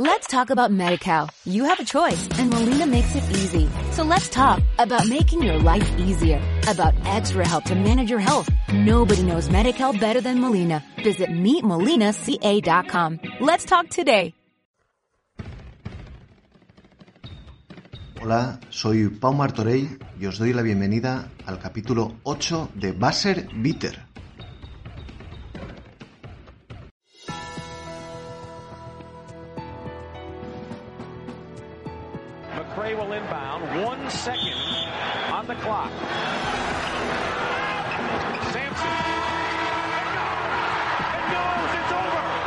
Let's talk about MediCal. You have a choice and Molina makes it easy. So let's talk about making your life easier, about extra help to manage your health. Nobody knows MediCal better than Molina. Visit meetmolinaca.com. Let's talk today. Hola, soy Pau Martorell y os doy la bienvenida al capítulo 8 de Basser Bitter. One second on the clock.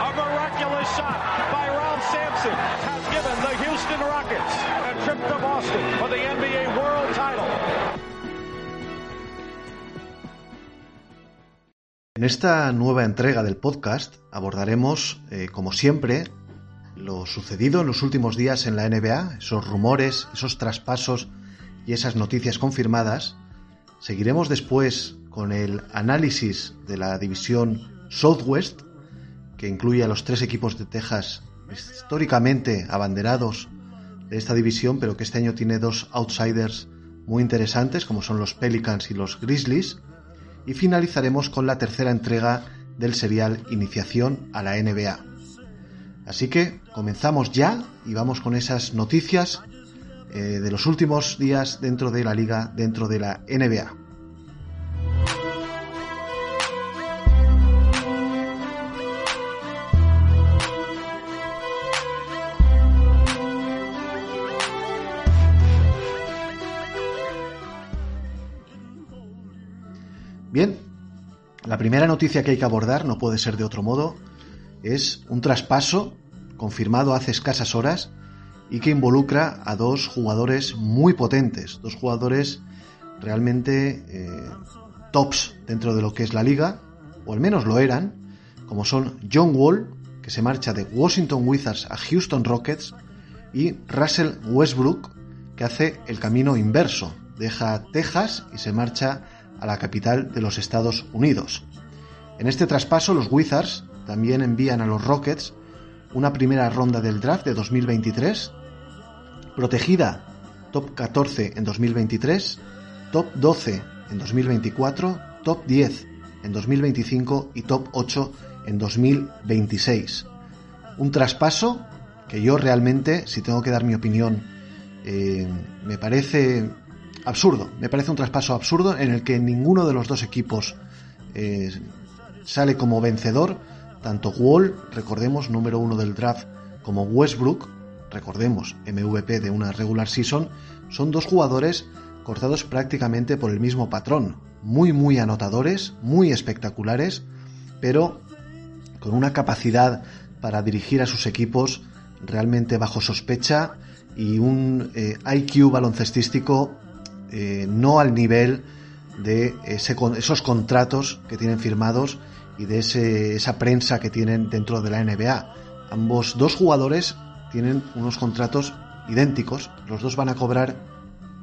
A miraculous shot by Ralph Sampson has given the Houston Rockets a trip to Boston for the NBA World Title. En esta nueva entrega del podcast abordaremos, eh, como siempre, lo sucedido en los últimos días en la NBA, esos rumores, esos traspasos y esas noticias confirmadas. Seguiremos después con el análisis de la división Southwest, que incluye a los tres equipos de Texas históricamente abanderados de esta división, pero que este año tiene dos outsiders muy interesantes, como son los Pelicans y los Grizzlies. Y finalizaremos con la tercera entrega del serial Iniciación a la NBA. Así que comenzamos ya y vamos con esas noticias eh, de los últimos días dentro de la liga, dentro de la NBA. Bien, la primera noticia que hay que abordar, no puede ser de otro modo, es un traspaso confirmado hace escasas horas y que involucra a dos jugadores muy potentes, dos jugadores realmente eh, tops dentro de lo que es la liga, o al menos lo eran, como son John Wall, que se marcha de Washington Wizards a Houston Rockets, y Russell Westbrook, que hace el camino inverso, deja Texas y se marcha a la capital de los Estados Unidos. En este traspaso los Wizards también envían a los Rockets una primera ronda del draft de 2023, protegida top 14 en 2023, top 12 en 2024, top 10 en 2025 y top 8 en 2026. Un traspaso que yo realmente, si tengo que dar mi opinión, eh, me parece absurdo. Me parece un traspaso absurdo en el que ninguno de los dos equipos eh, sale como vencedor tanto Wall, recordemos, número uno del draft, como Westbrook, recordemos, MVP de una regular season, son dos jugadores cortados prácticamente por el mismo patrón. Muy, muy anotadores, muy espectaculares, pero con una capacidad para dirigir a sus equipos realmente bajo sospecha y un eh, IQ baloncestístico eh, no al nivel de esos contratos que tienen firmados y de ese, esa prensa que tienen dentro de la NBA. Ambos dos jugadores tienen unos contratos idénticos. Los dos van a cobrar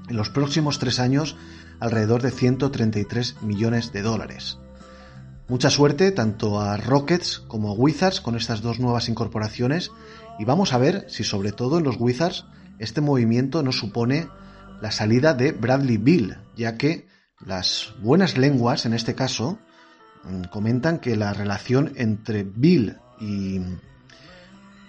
en los próximos tres años alrededor de 133 millones de dólares. Mucha suerte tanto a Rockets como a Wizards con estas dos nuevas incorporaciones y vamos a ver si sobre todo en los Wizards este movimiento no supone la salida de Bradley Bill, ya que las buenas lenguas en este caso comentan que la relación entre Bill y,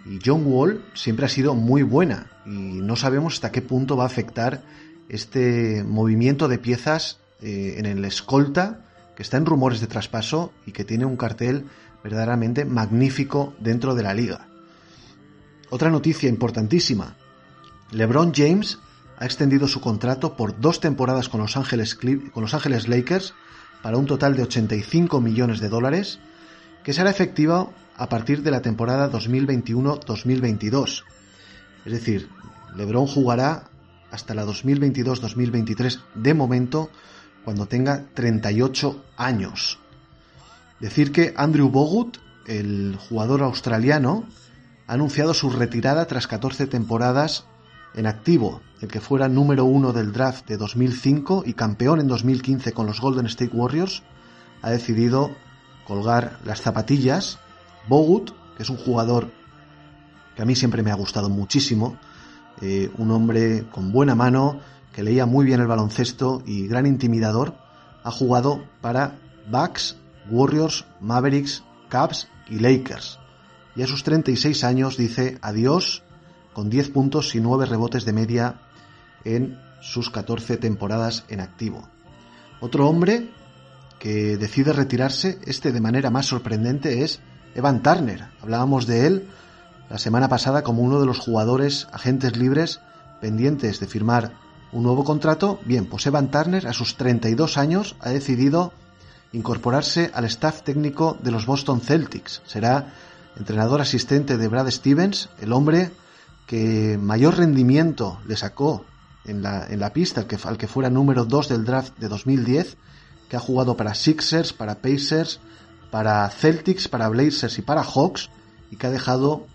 y, John Wall siempre ha sido muy buena y no sabemos hasta qué punto va a afectar este movimiento de piezas eh, en el escolta que está en rumores de traspaso y que tiene un cartel verdaderamente magnífico dentro de la liga. Otra noticia importantísima. LeBron James ha extendido su contrato por dos temporadas con Los Ángeles, con Los Ángeles Lakers para un total de 85 millones de dólares, que será efectiva a partir de la temporada 2021-2022. Es decir, LeBron jugará hasta la 2022-2023 de momento cuando tenga 38 años. Decir que Andrew Bogut, el jugador australiano, ha anunciado su retirada tras 14 temporadas en activo, el que fuera número uno del draft de 2005 y campeón en 2015 con los Golden State Warriors, ha decidido colgar las zapatillas. Bogut, que es un jugador que a mí siempre me ha gustado muchísimo. Eh, un hombre con buena mano, que leía muy bien el baloncesto y gran intimidador. Ha jugado para Bucks, Warriors, Mavericks, Cavs y Lakers. Y a sus 36 años dice adiós con 10 puntos y 9 rebotes de media en sus 14 temporadas en activo. Otro hombre que decide retirarse, este de manera más sorprendente, es Evan Turner. Hablábamos de él la semana pasada como uno de los jugadores agentes libres pendientes de firmar un nuevo contrato. Bien, pues Evan Turner a sus 32 años ha decidido incorporarse al staff técnico de los Boston Celtics. Será entrenador asistente de Brad Stevens, el hombre que mayor rendimiento le sacó en la, en la pista, al que, al que fuera número 2 del draft de 2010 que ha jugado para Sixers, para Pacers, para Celtics, para Blazers y para Hawks, y que ha dejado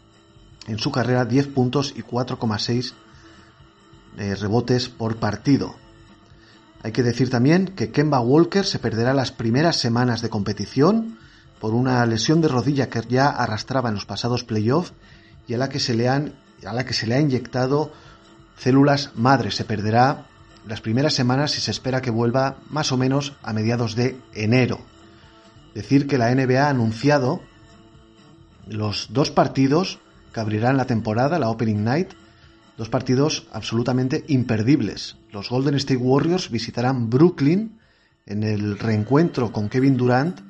en su carrera 10 puntos y 4,6 eh, rebotes por partido. Hay que decir también que Kemba Walker se perderá las primeras semanas de competición por una lesión de rodilla que ya arrastraba en los pasados playoffs y a la que se le han a la que se le ha inyectado células madre. Se perderá las primeras semanas y se espera que vuelva más o menos a mediados de enero. Decir que la NBA ha anunciado los dos partidos que abrirán la temporada, la Opening Night, dos partidos absolutamente imperdibles. Los Golden State Warriors visitarán Brooklyn en el reencuentro con Kevin Durant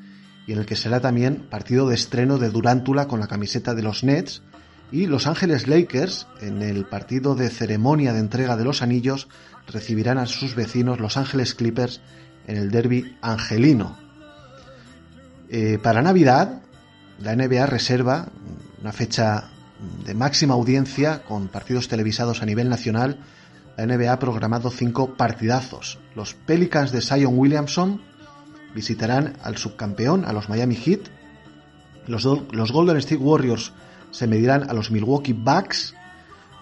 y en el que será también partido de estreno de Durantula con la camiseta de los Nets y Los Ángeles Lakers en el partido de ceremonia de entrega de los anillos recibirán a sus vecinos Los Ángeles Clippers en el derby angelino. Eh, para Navidad, la NBA reserva una fecha de máxima audiencia con partidos televisados a nivel nacional. La NBA ha programado cinco partidazos. Los Pelicans de Zion Williamson visitarán al subcampeón, a los Miami Heat. Los, los Golden State Warriors se medirán a los Milwaukee Bucks.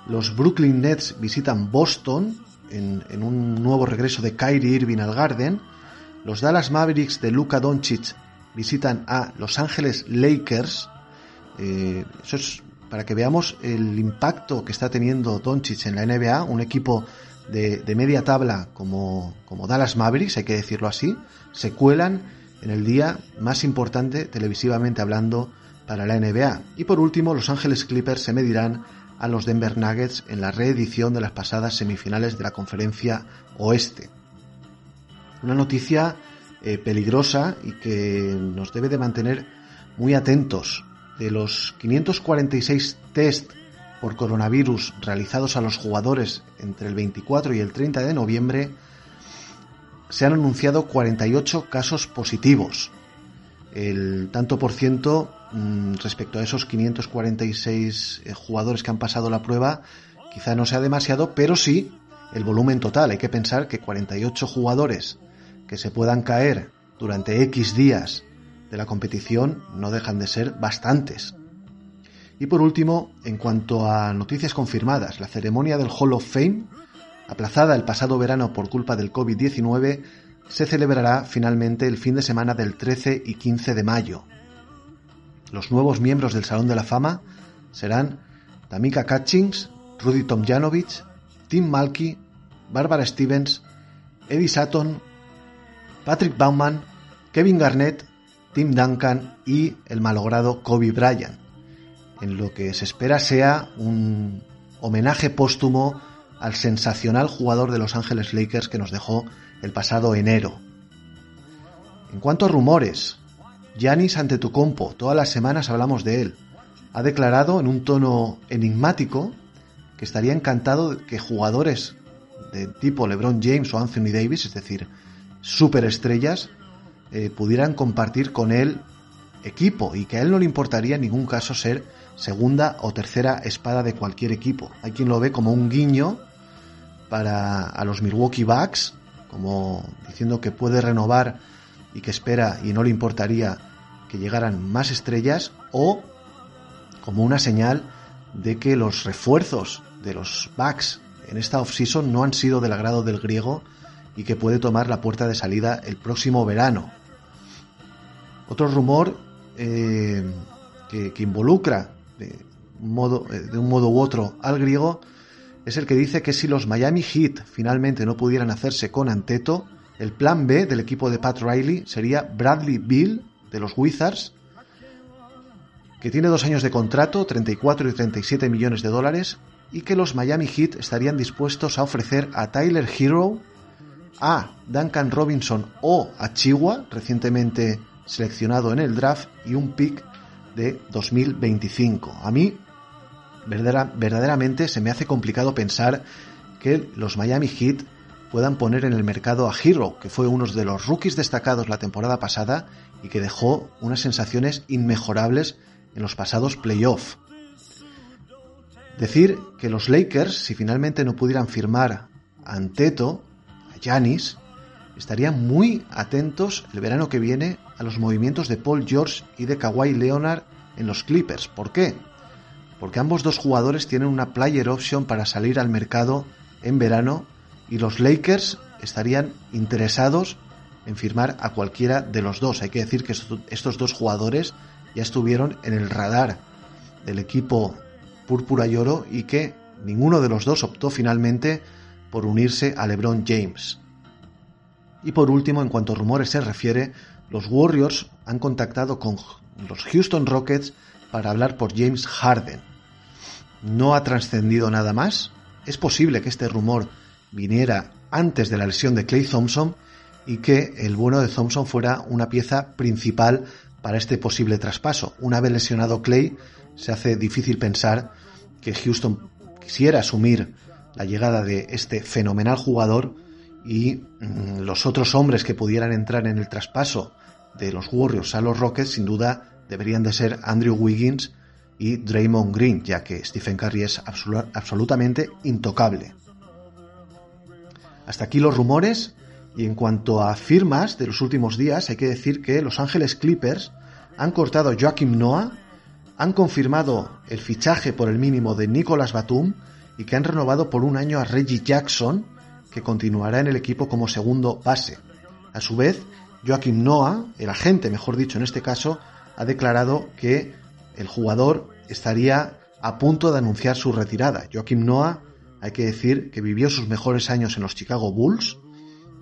Los Brooklyn Nets visitan Boston en, un nuevo regreso de Kyrie Irving al Garden. Los Dallas Mavericks de Luka Doncic visitan a Los Ángeles Lakers. Eh, eso es para que veamos el impacto que está teniendo Doncic en la NBA, un equipo de, media tabla como, como Dallas Mavericks, hay que decirlo así, se cuelan en el día más importante televisivamente hablando para la NBA. Y por último, Los Ángeles Clippers se medirán a los Denver Nuggets en la reedición de las pasadas semifinales de la conferencia oeste. Una noticia eh, peligrosa y que nos debe de mantener muy atentos. De los 546 test por coronavirus realizados a los jugadores entre el 24 y el 30 de noviembre, se han anunciado 48 casos positivos. El tanto por ciento respecto a esos 546 eh, jugadores que han pasado la prueba, quizá no sea demasiado, pero sí el volumen total. Hay que pensar que 48 jugadores que se puedan caer durante X días de la competición no dejan de ser bastantes. Y por último, en cuanto a noticias confirmadas, la ceremonia del Hall of Fame, aplazada el pasado verano por culpa del COVID-19, se celebrará finalmente el fin de semana del 13 y 15 de mayo. Los nuevos miembros del Salón de la Fama serán Tamika Catchings, Rudy Tomjanovich, Tim Malky, Barbara Stevens, Eddie Sutton, Patrick Baumann, Kevin Garnett, Tim Duncan y el malogrado Kobe Bryant, en lo que se espera sea un homenaje póstumo al sensacional jugador de Los Ángeles Lakers que nos dejó el pasado enero. En cuanto a rumores, Giannis Antetokounmpo, todas las semanas hablamos de él. Ha declarado en un tono enigmático que estaría encantado que jugadores de tipo LeBron James o Anthony Davis, es decir, superestrellas, eh, pudieran compartir con él equipo y que a él no le importaría en ningún caso ser segunda o tercera espada de cualquier equipo. Hay quien lo ve como un guiño para a los Milwaukee Bucks, como diciendo que puede renovar y que espera y no le importaría que llegaran más estrellas o como una señal de que los refuerzos de los Bucks en esta offseason no han sido del agrado del griego y que puede tomar la puerta de salida el próximo verano. Otro rumor eh, que, involucra eh, modo, eh, de un modo u otro al griego, es el que dice que si los Miami Heat finalmente no pudieran hacerse con Anteto, el plan B del equipo de Pat Riley sería Bradley Bill de los Wizards, que tiene dos años de contrato, 34 y 37 millones de dólares, y que los Miami Heat estarían dispuestos a ofrecer a Tyler Hero, a Duncan Robinson o a Chihuahua, recientemente seleccionado en el draft, y un pick de 2025. A mí, verdaderamente, se me hace complicado pensar que los Miami Heat puedan poner en el mercado a Hero, que fue uno de los rookies destacados la temporada pasada y que dejó unas sensaciones inmejorables en los pasados playoffs. Decir que los Lakers, si finalmente no pudieran firmar a Anteto, a Giannis, estarían muy atentos el verano que viene a los movimientos de Paul George y de Kawhi Leonard en los Clippers. ¿Por qué? Porque ambos dos jugadores tienen una player option para salir al mercado en verano y los Lakers estarían interesados en firmar a cualquiera de los dos. Hay que decir que estos dos jugadores ya estuvieron en el radar del equipo púrpura y oro y que ninguno de los dos optó finalmente por unirse a LeBron James. Y por último, en cuanto a rumores se refiere, los Warriors han contactado con los Houston Rockets para hablar por James Harden. No ha trascendido nada más. Es posible que este rumor viniera antes de la lesión de Clay Thompson y que el bueno de Thompson fuera una pieza principal para este posible traspaso. Una vez lesionado Clay, se hace difícil pensar que Houston quisiera asumir la llegada de este fenomenal jugador y mm, los otros hombres que pudieran entrar en el traspaso de los Warriors a los Rockets sin duda deberían de ser Andrew Wiggins y Draymond Green, ya que Stephen Curry es absolutamente intocable. Hasta aquí los rumores y en cuanto a firmas de los últimos días, hay que decir que Los Ángeles Clippers han cortado a Joaquim Noah, han confirmado el fichaje por el mínimo de Nicolas Batum y que han renovado por un año a Reggie Jackson, que continuará en el equipo como segundo base. A su vez, Joaquim Noah, el agente mejor dicho en este caso, ha declarado que el jugador estaría a punto de anunciar su retirada. Joaquim Noah, hay que decir que vivió sus mejores años en los Chicago Bulls,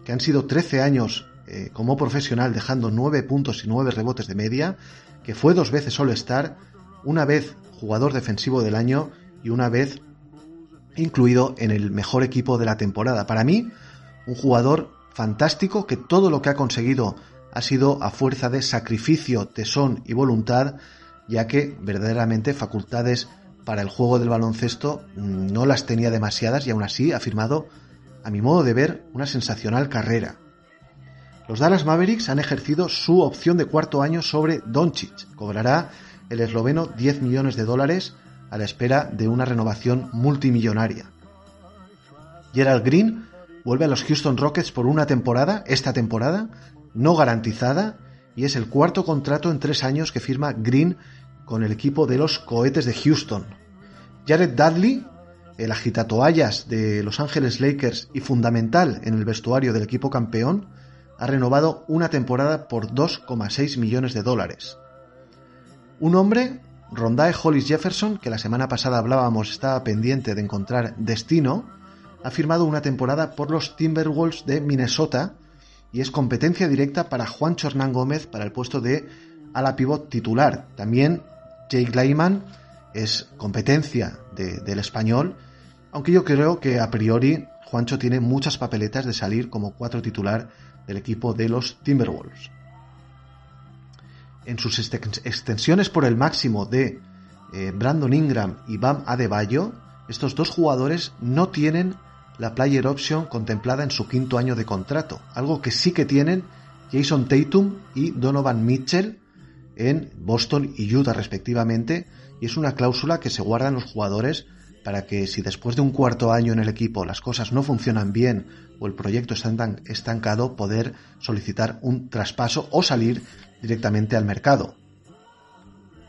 que han sido 13 años eh, como profesional dejando 9 puntos y 9 rebotes de media, que fue dos veces All-Star, una vez jugador defensivo del año y una vez incluido en el mejor equipo de la temporada. Para mí, un jugador fantástico que todo lo que ha conseguido ha sido a fuerza de sacrificio, tesón y voluntad, ya que verdaderamente facultades para el juego del baloncesto mm, no las tenía demasiadas y aún así ha firmado a mi modo de ver, una sensacional carrera. Los Dallas Mavericks han ejercido su opción de cuarto año sobre Doncic. Cobrará el esloveno 10 millones de dólares a la espera de una renovación multimillonaria. Gerald Green vuelve a los Houston Rockets por una temporada, esta temporada, no garantizada, y es el cuarto contrato en tres años que firma Green con el equipo de los Cohetes de Houston. Jared Dudley el agitatoallas de Los Ángeles Lakers y fundamental en el vestuario del equipo campeón, ha renovado una temporada por 2,6 millones de dólares. Un hombre, Rondae Hollis Jefferson, que la semana pasada hablábamos estaba pendiente de encontrar destino, ha firmado una temporada por los Timberwolves de Minnesota y es competencia directa para Juan Chornán Gómez para el puesto de ala pivot titular. También Jake Lyman es competencia del español, aunque yo creo que a priori Juancho tiene muchas papeletas de salir como cuatro titular del equipo de los Timberwolves. En sus extensiones por el máximo de eh, Brandon Ingram y Bam Adebayo, estos dos jugadores no tienen la player option contemplada en su quinto año de contrato, algo que sí que tienen Jason Tatum y Donovan Mitchell en Boston y Utah respectivamente, y es una cláusula que se guardan los jugadores para que si después de un cuarto año en el equipo las cosas no funcionan bien o el proyecto está estancado, poder solicitar un traspaso o salir directamente al mercado.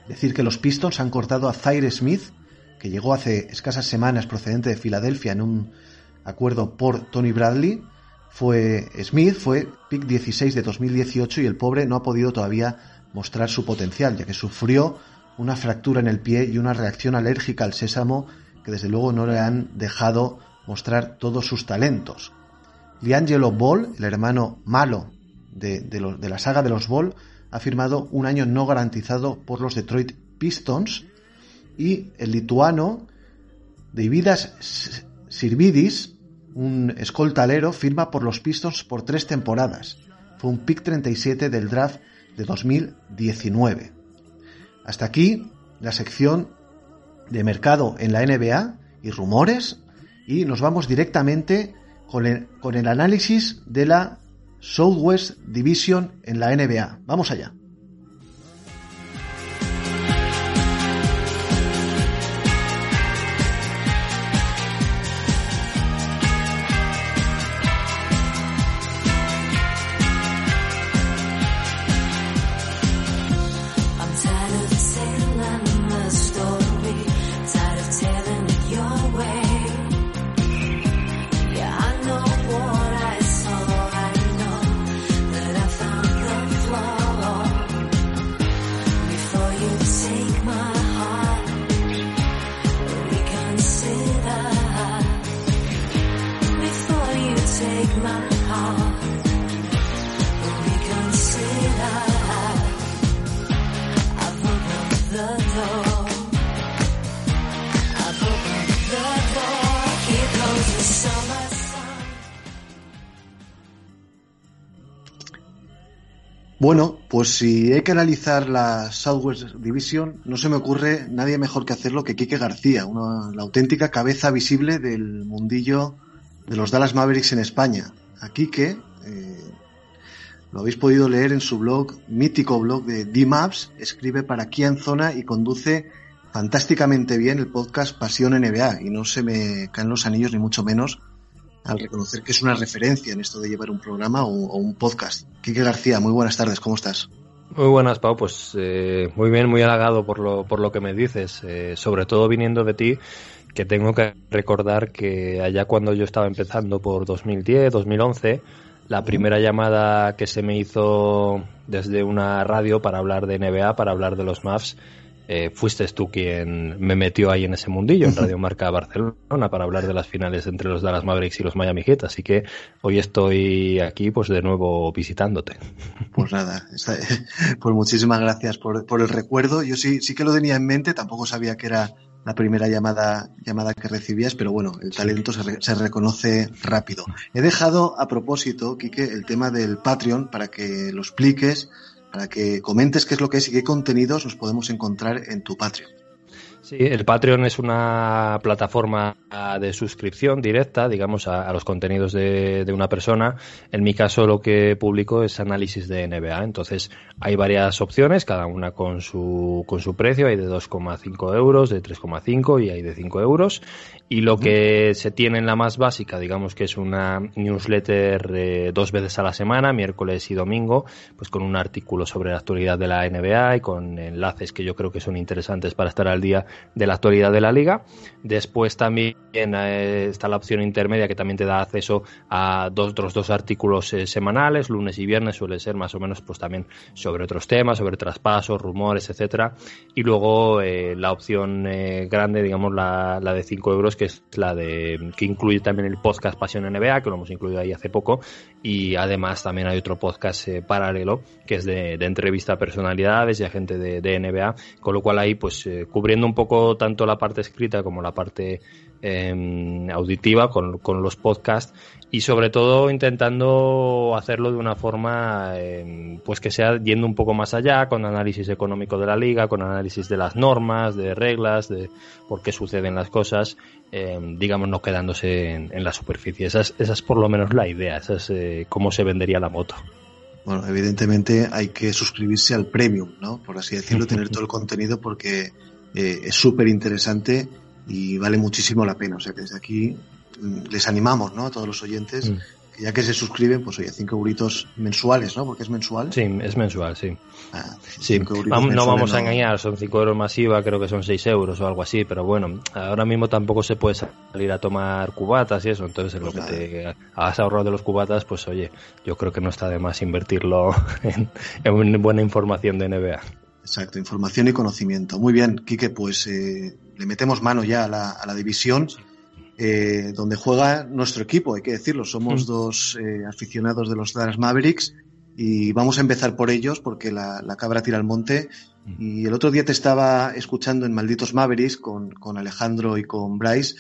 Decir que los Pistons han cortado a Zaire Smith, que llegó hace escasas semanas procedente de Filadelfia en un acuerdo por Tony Bradley. Fue Smith, fue pick 16 de 2018 y el pobre no ha podido todavía mostrar su potencial, ya que sufrió una fractura en el pie y una reacción alérgica al sésamo que desde luego no le han dejado mostrar todos sus talentos. Liangelo Ball, el hermano malo de, de, la saga de los Ball, ha firmado un año no garantizado por los Detroit Pistons y el lituano Davidas Sirvidis, un escoltalero, firma por los Pistons por tres temporadas. Fue un pick 37 del draft de 2019. Hasta aquí la sección de mercado en la NBA y rumores y nos vamos directamente con el, con el análisis de la Southwest Division en la NBA. Vamos allá. Pues si hay que analizar la Southwest Division, no se me ocurre nadie mejor que hacerlo que Quique García, una, la auténtica cabeza visible del mundillo de los Dallas Mavericks en España. A Quique eh, lo habéis podido leer en su blog, mítico blog de D-Maps, escribe para aquí Zona y conduce fantásticamente bien el podcast Pasión NBA y no se me caen los anillos ni mucho menos al reconocer que es una referencia en esto de llevar un programa o, un podcast. Quique García, muy buenas tardes, ¿cómo estás? Muy buenas, Pau. Pues eh, muy bien, muy halagado por lo, por lo que me dices. Eh, sobre todo viniendo de ti, que tengo que recordar que allá cuando yo estaba empezando por 2010, 2011, la primera llamada que se me hizo desde una radio para hablar de NBA, para hablar de los Mavs, eh, fuiste tú quien me metió ahí en ese mundillo, en Radio Marca Barcelona, para hablar de las finales entre los Dallas Mavericks y los Miami Heat. Así que hoy estoy aquí, pues de nuevo visitándote. Pues nada, pues muchísimas gracias por, por, el recuerdo. Yo sí, sí que lo tenía en mente, tampoco sabía que era la primera llamada, llamada que recibías, pero bueno, el talento se, se reconoce rápido. He dejado a propósito, Quique, el tema del Patreon para que lo expliques para que comentes qué es lo que es y qué contenidos nos podemos encontrar en tu Patreon. Sí, el Patreon es una plataforma de suscripción directa, digamos, a, los contenidos de, una persona. En mi caso, lo que publico es análisis de NBA. Entonces, hay varias opciones, cada una con su, con su precio. Hay de 2,5 euros, de 3,5 y hay de 5 euros. Y lo que se tiene en la más básica, digamos que es una newsletter eh, dos veces a la semana, miércoles y domingo, pues con un artículo sobre la actualidad de la NBA y con enlaces que yo creo que son interesantes para estar al día de la actualidad de la liga. Después también eh, está la opción intermedia que también te da acceso a dos, otros dos artículos eh, semanales, lunes y viernes suele ser más o menos pues también sobre otros temas, sobre traspasos, rumores, etcétera. Y luego la opción grande, digamos la, la de 5 euros, que es la de que incluye también el podcast Pasión NBA, que lo hemos incluido ahí hace poco, y además también hay otro podcast paralelo que es de, entrevista a personalidades y a gente de, NBA, con lo cual ahí pues cubriendo un poco tanto la parte escrita como la parte em, auditiva con, los podcasts y sobre todo intentando hacerlo de una forma em, pues que sea yendo un poco más allá con análisis económico de la liga con análisis de las normas de reglas de por qué suceden las cosas em, digamos no quedándose en, la superficie esa es, por lo menos la idea esa es eh, cómo se vendería la moto bueno, evidentemente hay que suscribirse al premium, ¿no? Por así decirlo, tener todo el contenido porque eh, es súper interesante y vale muchísimo la pena. O sea que desde aquí mm, les animamos ¿no? a todos los oyentes mm. Ya que se suscriben, pues oye, 5 euritos mensuales, ¿no? Porque es mensual. Sí, es mensual, sí. Ah, sí. no vamos a engañar, son 5 euros masiva, creo que son 6 euros o algo así, pero bueno, ahora mismo tampoco se puede salir a tomar cubatas y eso, entonces en lo que te has ahorrado de los cubatas, pues oye, yo creo que no está de más invertirlo en, en buena información de NBA. Exacto, información y conocimiento. Muy bien, Quique, pues eh, le metemos mano ya a la, a la división eh, donde juega nuestro equipo, hay que decirlo. Somos dos eh, aficionados de los Dallas Mavericks y vamos a empezar por ellos porque la, la, cabra tira al monte. Y el otro día te estaba escuchando en Malditos Mavericks con, con Alejandro y con Bryce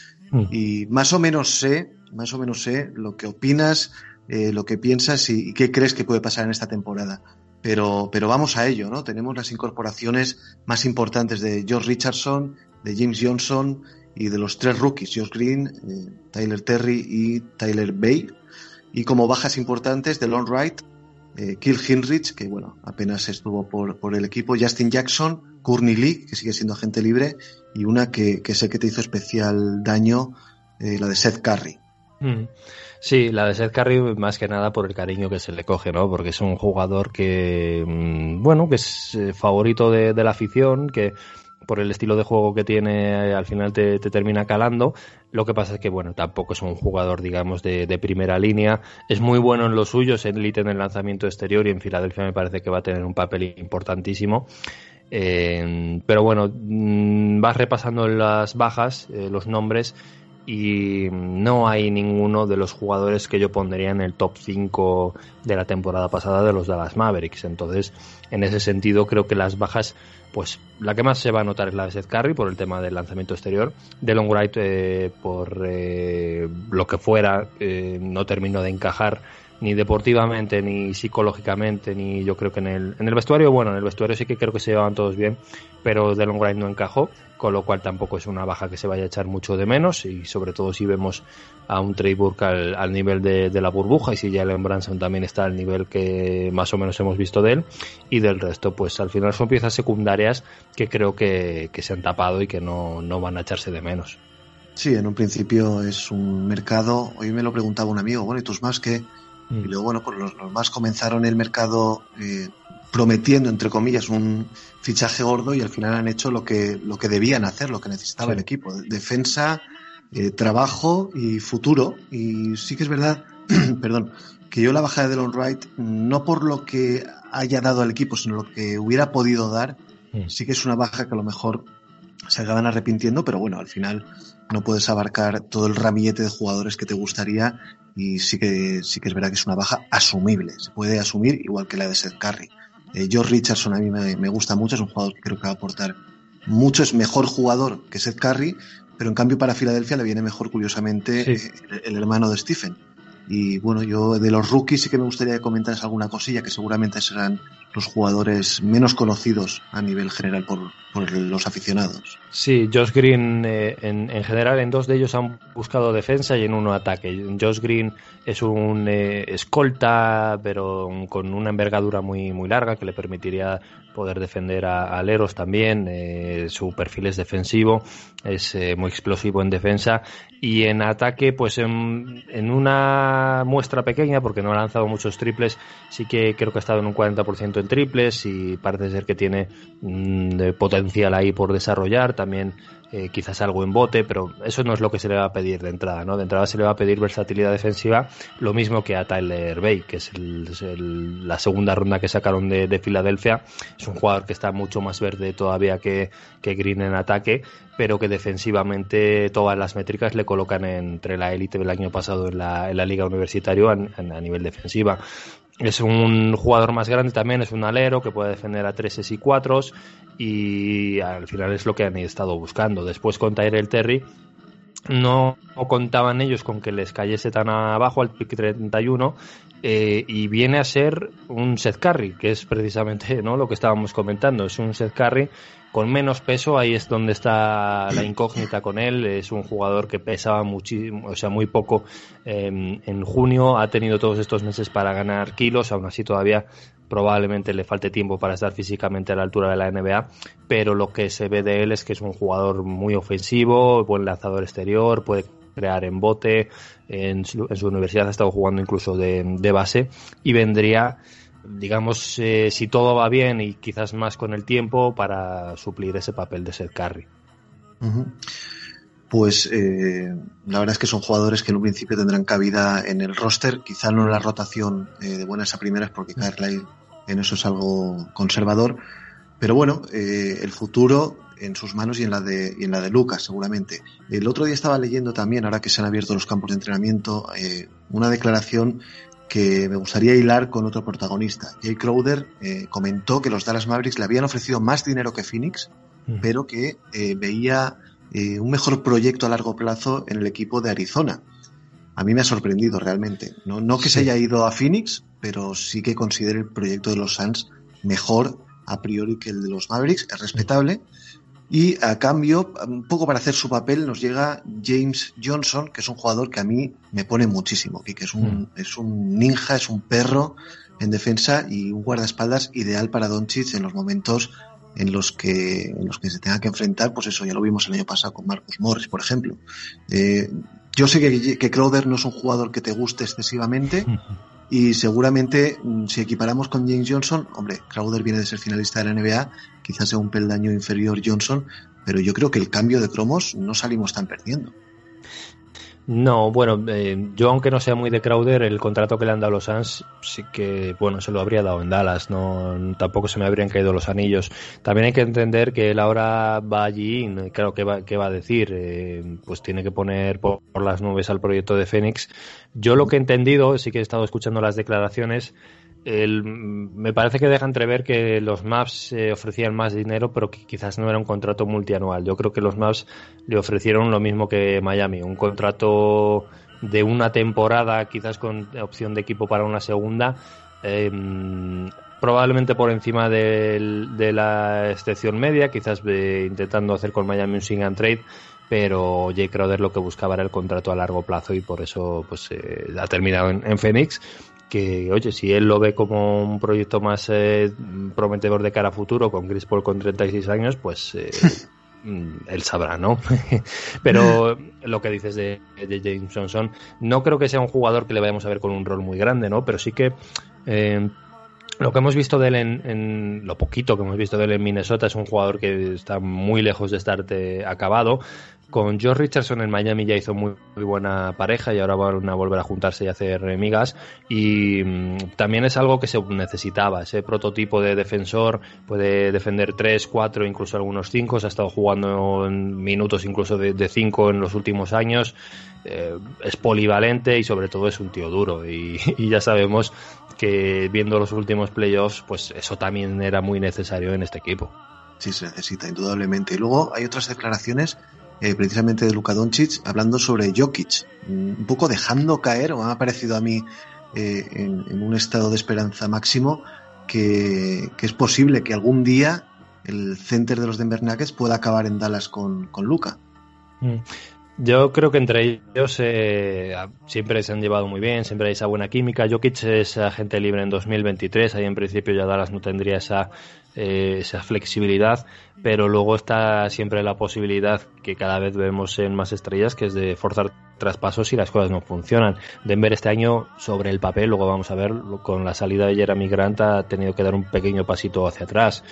y más o menos sé, más o menos sé lo que opinas, eh, lo que piensas y, y qué crees que puede pasar en esta temporada pero, pero vamos a ello, ¿no? Tenemos las incorporaciones más importantes de George Richardson, de James Johnson y de los tres rookies, Josh Green, eh, Tyler Terry y Tyler Bay. Y como bajas importantes de Lon Wright, eh, Kill Hinrich, que bueno, apenas estuvo por, por, el equipo, Justin Jackson, Courtney Lee, que sigue siendo agente libre, y una que, que sé que te hizo especial daño, eh, la de Seth Curry. Mm. Sí, la de Seth Curry más que nada por el cariño que se le coge, ¿no? Porque es un jugador que, mm, bueno, que es eh, favorito de, de la afición, que por el estilo de juego que tiene eh, al final te, te, termina calando. Lo que pasa es que, bueno, tampoco es un jugador, digamos, de, de, primera línea. Es muy bueno en lo suyo, es elite en el lanzamiento exterior y en Filadelfia me parece que va a tener un papel importantísimo. Eh, pero bueno, mmm, vas repasando las bajas, eh, los nombres y no hay ninguno de los jugadores que yo pondría en el top 5 de la temporada pasada de los Dallas Mavericks. Entonces, en ese sentido, creo que las bajas, pues la que más se va a notar es la de Seth Curry por el tema del lanzamiento exterior. De Long Wright, eh, por eh, lo que fuera, eh, no terminó de encajar ni deportivamente, ni psicológicamente, ni yo creo que en el, en el vestuario, bueno, en el vestuario sí que creo que se llevaban todos bien, pero Delon Wright no encajó, con lo cual tampoco es una baja que se vaya a echar mucho de menos, y sobre todo si vemos a un Trey Burke al, al nivel de, de, la burbuja, y si Jalen Branson también está al nivel que más o menos hemos visto de él, y del resto, pues al final son piezas secundarias que creo que, que se han tapado y que no, no van a echarse de menos. Sí, en un principio es un mercado, hoy me lo preguntaba un amigo, bueno, ¿y tus más que y luego, bueno, pues los, los más comenzaron el mercado eh, prometiendo, entre comillas, un fichaje gordo y al final han hecho lo que, lo que debían hacer, lo que necesitaba sí. el equipo. Defensa, eh, trabajo y futuro. Y sí que es verdad, perdón, que yo la bajada de Long Wright, no por lo que haya dado al equipo, sino lo que hubiera podido dar, mm. sí que es una baja que a lo mejor se acaban arrepintiendo, pero bueno, al final no puedes abarcar todo el ramillete de jugadores que te gustaría y sí que, sí que es verdad que es una baja asumible, se puede asumir igual que la de Seth Curry. Eh, George Richardson a mí me, me, gusta mucho, es un jugador que creo que va a aportar mucho, es mejor jugador que Seth Curry, pero en cambio para Filadelfia le viene mejor curiosamente sí. el, el, hermano de Stephen. Y bueno, yo de los rookies sí que me gustaría comentar alguna cosilla que seguramente serán los jugadores menos conocidos a nivel general por, por los aficionados. Sí, Josh Green eh, en, en, general en dos de ellos han buscado defensa y en uno ataque. Josh Green es un eh, escolta, pero con una envergadura muy, muy larga que le permitiría poder defender a, a aleros también. Eh, su perfil es defensivo, es eh, muy explosivo en defensa y en ataque, pues en, en, una muestra pequeña, porque no ha lanzado muchos triples, sí que creo que ha estado en un 40% en triples y parece ser que tiene mmm, potencial ahí por desarrollar. También eh, quizás algo en bote, pero eso no es lo que se le va a pedir de entrada, ¿no? De entrada se le va a pedir versatilidad defensiva, lo mismo que a Tyler Bay, que es el, la segunda ronda que sacaron de, de, Filadelfia. Es un jugador que está mucho más verde todavía que, que Green en ataque, pero que defensivamente todas las métricas le colocan entre la élite del año pasado en la, en la liga universitaria a nivel defensiva. Es un jugador más grande también, es un alero que puede defender a treses y cuatros y al final es lo que han estado buscando. Después con Tyrell Terry no contaban ellos con que les cayese tan abajo al pick 31 eh, y viene a ser un Seth Curry, que es precisamente ¿no? lo que estábamos comentando. Es un Seth Curry con menos peso, ahí es donde está la incógnita con él. Es un jugador que pesaba muchísimo, o sea, muy poco eh, en junio. Ha tenido todos estos meses para ganar kilos, aún así todavía probablemente le falte tiempo para estar físicamente a la altura de la NBA, pero lo que se ve de él es que es un jugador muy ofensivo, buen lanzador exterior, puede crear en bote, en su, en su universidad ha estado jugando incluso de, de base y vendría digamos, eh, si todo va bien y quizás más con el tiempo para suplir ese papel de Seth Curry. Pues eh, la verdad es que son jugadores que en un principio tendrán cabida en el roster, quizá no en la rotación eh, de buenas a primeras, porque Carlisle en eso es algo conservador, Pero bueno, eh, el futuro en sus manos y en la de y en la de Lucas seguramente. El otro día estaba leyendo también, ahora que se han abierto los campos de entrenamiento, eh, una declaración que me gustaría hilar con otro protagonista. Jay Crowder eh, comentó que los Dallas Mavericks le habían ofrecido más dinero que Phoenix, Mm. pero que eh, veía eh, un mejor proyecto a largo plazo en el equipo de Arizona. A mí me ha sorprendido realmente. No, no que se haya ido a Phoenix, pero sí que considero el proyecto de los Suns mejor a priori que el de los Mavericks, es respetable. Y a cambio, un poco para hacer su papel, nos llega James Johnson, que es un jugador que a mí me pone muchísimo, que es un, es un ninja, es un perro en defensa y un guardaespaldas ideal para Doncic en los momentos en los que en los que se tenga que enfrentar, pues eso ya lo vimos el año pasado con Marcus Morris, por ejemplo. Eh, yo sé que, que Crowder no es un jugador que te guste excesivamente y seguramente mm, si equiparamos con James Johnson, hombre, Crowder viene de ser finalista de la NBA, quizás sea un peldaño inferior Johnson, pero yo creo que el cambio de cromos no salimos tan perdiendo. No, bueno, eh, yo aunque no sea muy de Crowder, el contrato que le han dado los Suns sí que, bueno, se lo habría dado en Dallas, no, tampoco se me habrían caído los anillos. También hay que entender que él ahora va allí, claro, ¿qué va, qué va a decir? Eh, pues tiene que poner por, por las nubes al proyecto de Phoenix. Yo lo que he entendido, sí que he estado escuchando las declaraciones, el, me parece que deja entrever que los Maps eh, ofrecían más dinero, pero que quizás no era un contrato multianual. Yo creo que los Maps le ofrecieron lo mismo que Miami, un contrato de una temporada, quizás con opción de equipo para una segunda. Eh, probablemente por encima de, la excepción media, quizás eh, intentando hacer con Miami un sing and trade, pero Jay Crowder lo que buscaba era el contrato a largo plazo y por eso pues eh, ha terminado en, en Phoenix que oye si él lo ve como un proyecto más eh, prometedor de cara a futuro con Chris Paul con 36 años pues eh, mm, él sabrá no pero lo que dices de, de James Johnson no creo que sea un jugador que le vayamos a ver con un rol muy grande no pero sí que eh, lo que hemos visto de él en, en- lo poquito que hemos visto de él en Minnesota es un jugador que está muy lejos de estar acabado. Con George Richardson en Miami ya hizo muy, muy buena pareja y ahora van a volver a juntarse y hacer migas. Y mm, también es algo que se necesitaba, ese prototipo de defensor, puede defender 3, 4, incluso algunos 5, se ha estado jugando en minutos incluso de 5 en los últimos años. Eh, es polivalente y sobre todo es un tío duro y, y ya sabemos que viendo los últimos playoffs, pues eso también era muy necesario en este equipo. Sí, se necesita, indudablemente. Y luego hay otras declaraciones, eh, precisamente de Luka Doncic, hablando sobre Jokic, mm, un poco dejando caer, o me ha parecido a mí eh, en, un estado de esperanza máximo, que, es posible que algún día el center de los Denver Nuggets pueda acabar en Dallas con, con Luka. Yo creo que entre ellos eh, siempre se han llevado muy bien, siempre hay esa buena química. Jokic es agente libre en 2023, ahí en principio ya Dallas no tendría esa, eh, esa flexibilidad, pero luego está siempre la posibilidad que cada vez vemos en más estrellas, que es de forzar traspasos y las cosas no funcionan. Denver este año, sobre el papel, luego vamos a ver, con la salida de Jeremy Grant ha tenido que dar un pequeño pasito hacia atrás.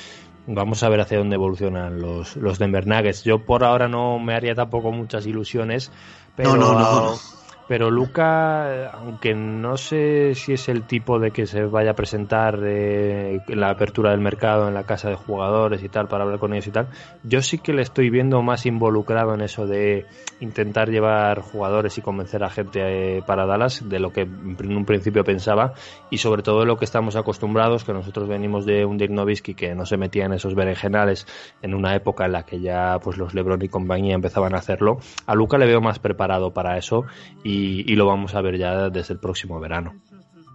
Vamos a ver hacia dónde evolucionan los, los Denver Nuggets. Yo por ahora no me haría tampoco muchas ilusiones, pero, no, no, no. Pero Luca, aunque no sé si es el tipo de que se vaya a presentar eh, en la apertura del mercado en la casa de jugadores y tal para hablar con ellos y tal, yo sí que le estoy viendo más involucrado en eso de intentar llevar jugadores y convencer a gente eh, para Dallas de lo que en un principio pensaba y sobre todo lo que estamos acostumbrados, que nosotros venimos de un Dirk Nowitzki que no se metía en esos berenjenales en una época en la que ya pues los LeBron y compañía empezaban a hacerlo. A Luca le veo más preparado para eso y, y lo vamos a ver ya desde el próximo verano.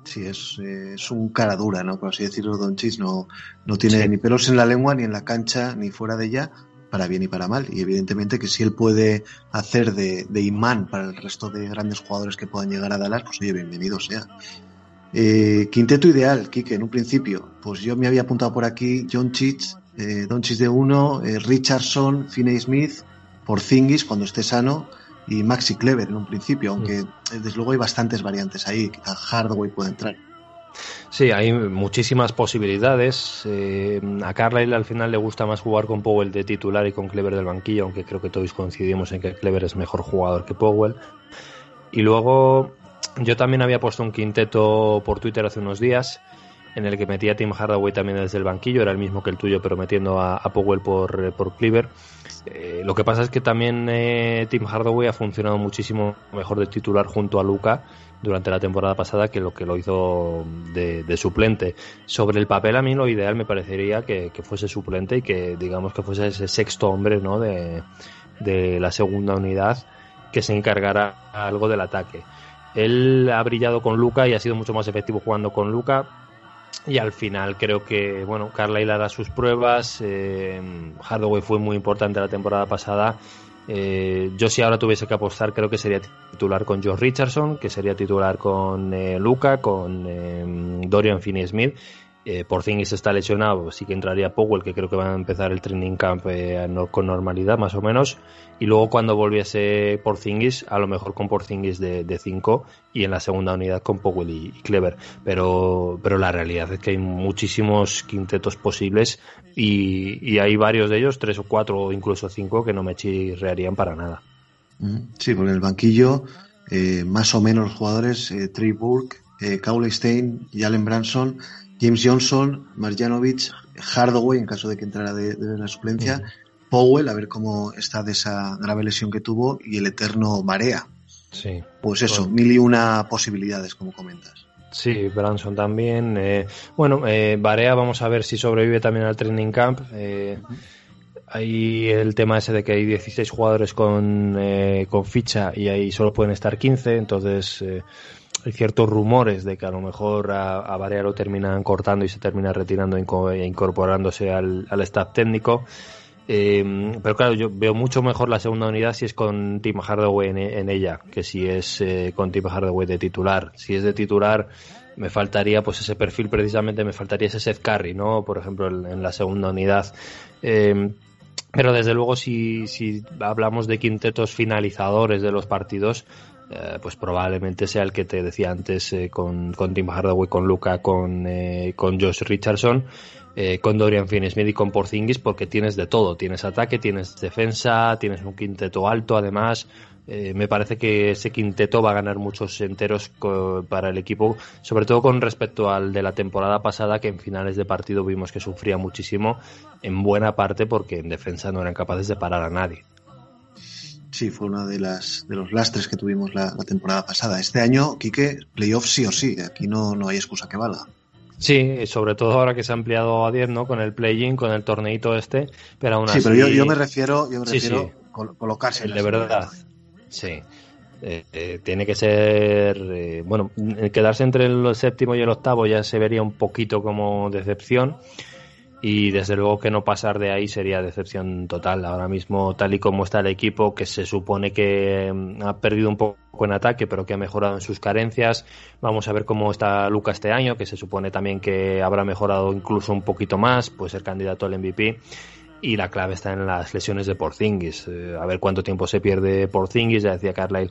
Sí, es, eh, es un cara dura, ¿no? Por así decirlo, Doncic no, no tiene Sí. ni pelos en la lengua, ni en la cancha, ni fuera de ella, para bien y para mal. Y evidentemente que si él puede hacer de, de imán para el resto de grandes jugadores que puedan llegar a Dallas, pues oye, bienvenido sea. Eh, quinteto ideal, Kike, en un principio. Pues yo me había apuntado por aquí John Chich, eh, Doncic de uno, eh, Richardson, Finney Smith, Porzingis cuando esté sano y Maxi Clever en un principio, aunque eh, desde luego hay bastantes variantes ahí, quizá Hardaway puede entrar. Sí, hay muchísimas posibilidades. Eh, a Carlisle al final le gusta más jugar con Powell de titular y con Clever del banquillo, aunque creo que todos coincidimos en que Clever es mejor jugador que Powell. Y luego yo también había puesto un quinteto por Twitter hace unos días en el que metía a Tim Hardaway también desde el banquillo, era el mismo que el tuyo, pero metiendo a, Powell por, por Cleaver. Eh, lo que pasa es que también eh, Tim Hardaway ha funcionado muchísimo mejor de titular junto a Luca durante la temporada pasada que lo que lo hizo de, suplente. Sobre el papel a mí lo ideal me parecería que, fuese suplente y que digamos que fuese ese sexto hombre ¿no? de, de la segunda unidad que se encargara algo del ataque. Él ha brillado con Luca y ha sido mucho más efectivo jugando con Luca. Y al final creo que, bueno, Carlisle hará sus pruebas. Eh, Hardaway fue muy importante la temporada pasada. Eh, yo si ahora tuviese que apostar creo que sería titular con Josh Richardson, que sería titular con eh, Luca, con Dorian Finney-Smith eh, Porzingis está lesionado, sí que entraría Powell, que creo que va a empezar el training camp eh, con normalidad, más o menos. Y luego cuando volviese Porzingis, a lo mejor con Porzingis de 5 y en la segunda unidad con Powell y, Clever. Pero, pero la realidad es que hay muchísimos quintetos posibles y, hay varios de ellos, tres o cuatro o incluso cinco, que no me chirrearían para nada. Mm, sí, con el banquillo, eh, más o menos los jugadores, eh, Trey Burke, eh, Stein y Allen Branson James Johnson, Marjanovic, Hardaway en caso de que entrara de, la suplencia, Powell, a ver cómo está de esa grave lesión que tuvo, y el eterno Marea. Sí. Pues eso, mil y una posibilidades, como comentas. Sí, Branson también. Eh, bueno, eh, Barea, vamos a ver si sobrevive también al training camp. Eh, hay el tema ese de que hay 16 jugadores con, eh, con ficha y ahí solo pueden estar 15, entonces hay ciertos rumores de que a lo mejor a, a Barea lo terminan cortando y se termina retirando e incorporándose al, staff técnico. Em, pero claro, yo veo mucho mejor la segunda unidad si es con Tim Hardaway en, ella, que si es eh, con Tim Hardaway de titular. Si es de titular, me faltaría pues ese perfil precisamente, me faltaría ese Seth Curry, ¿no? Por ejemplo, en, la segunda unidad. Em, pero desde luego, si, si hablamos de quintetos finalizadores de los partidos, eh, pues probablemente sea el que te decía antes eh, con, con, Tim Hardaway, con Luca, con, eh, con Josh Richardson, con Dorian Finney-Smith y con Porzingis, porque tienes de todo. Tienes ataque, tienes defensa, tienes un quinteto alto, además. me parece que ese quinteto va a ganar muchos enteros para el equipo, sobre todo con respecto al de la temporada pasada, que en finales de partido vimos que sufría muchísimo, en buena parte porque en defensa no eran capaces de parar a nadie. Sí, fue uno de, las, de los lastres que tuvimos la, temporada pasada. Este año, Quique, playoff sí o sí. Aquí no, no hay excusa que valga. Sí, sobre todo ahora que se ha ampliado a 10, ¿no? Con el play-in, con el torneito este, pero aún sí, pero yo, me refiero, yo me refiero colocarse. El de verdad, sí. Eh, eh, tiene que ser, eh, bueno, quedarse entre el séptimo y el octavo ya se vería un poquito como decepción y desde luego que no pasar de ahí sería decepción total. Ahora mismo, tal y como está el equipo, que se supone que mm, ha perdido un poco en ataque, pero que ha mejorado en sus carencias. Vamos a ver cómo está Luca este año, que se supone también que habrá mejorado incluso un poquito más, puede ser candidato al MVP. Y la clave está en las lesiones de Porzingis. Eh, a ver cuánto tiempo se pierde Porzingis. Ya decía Carlyle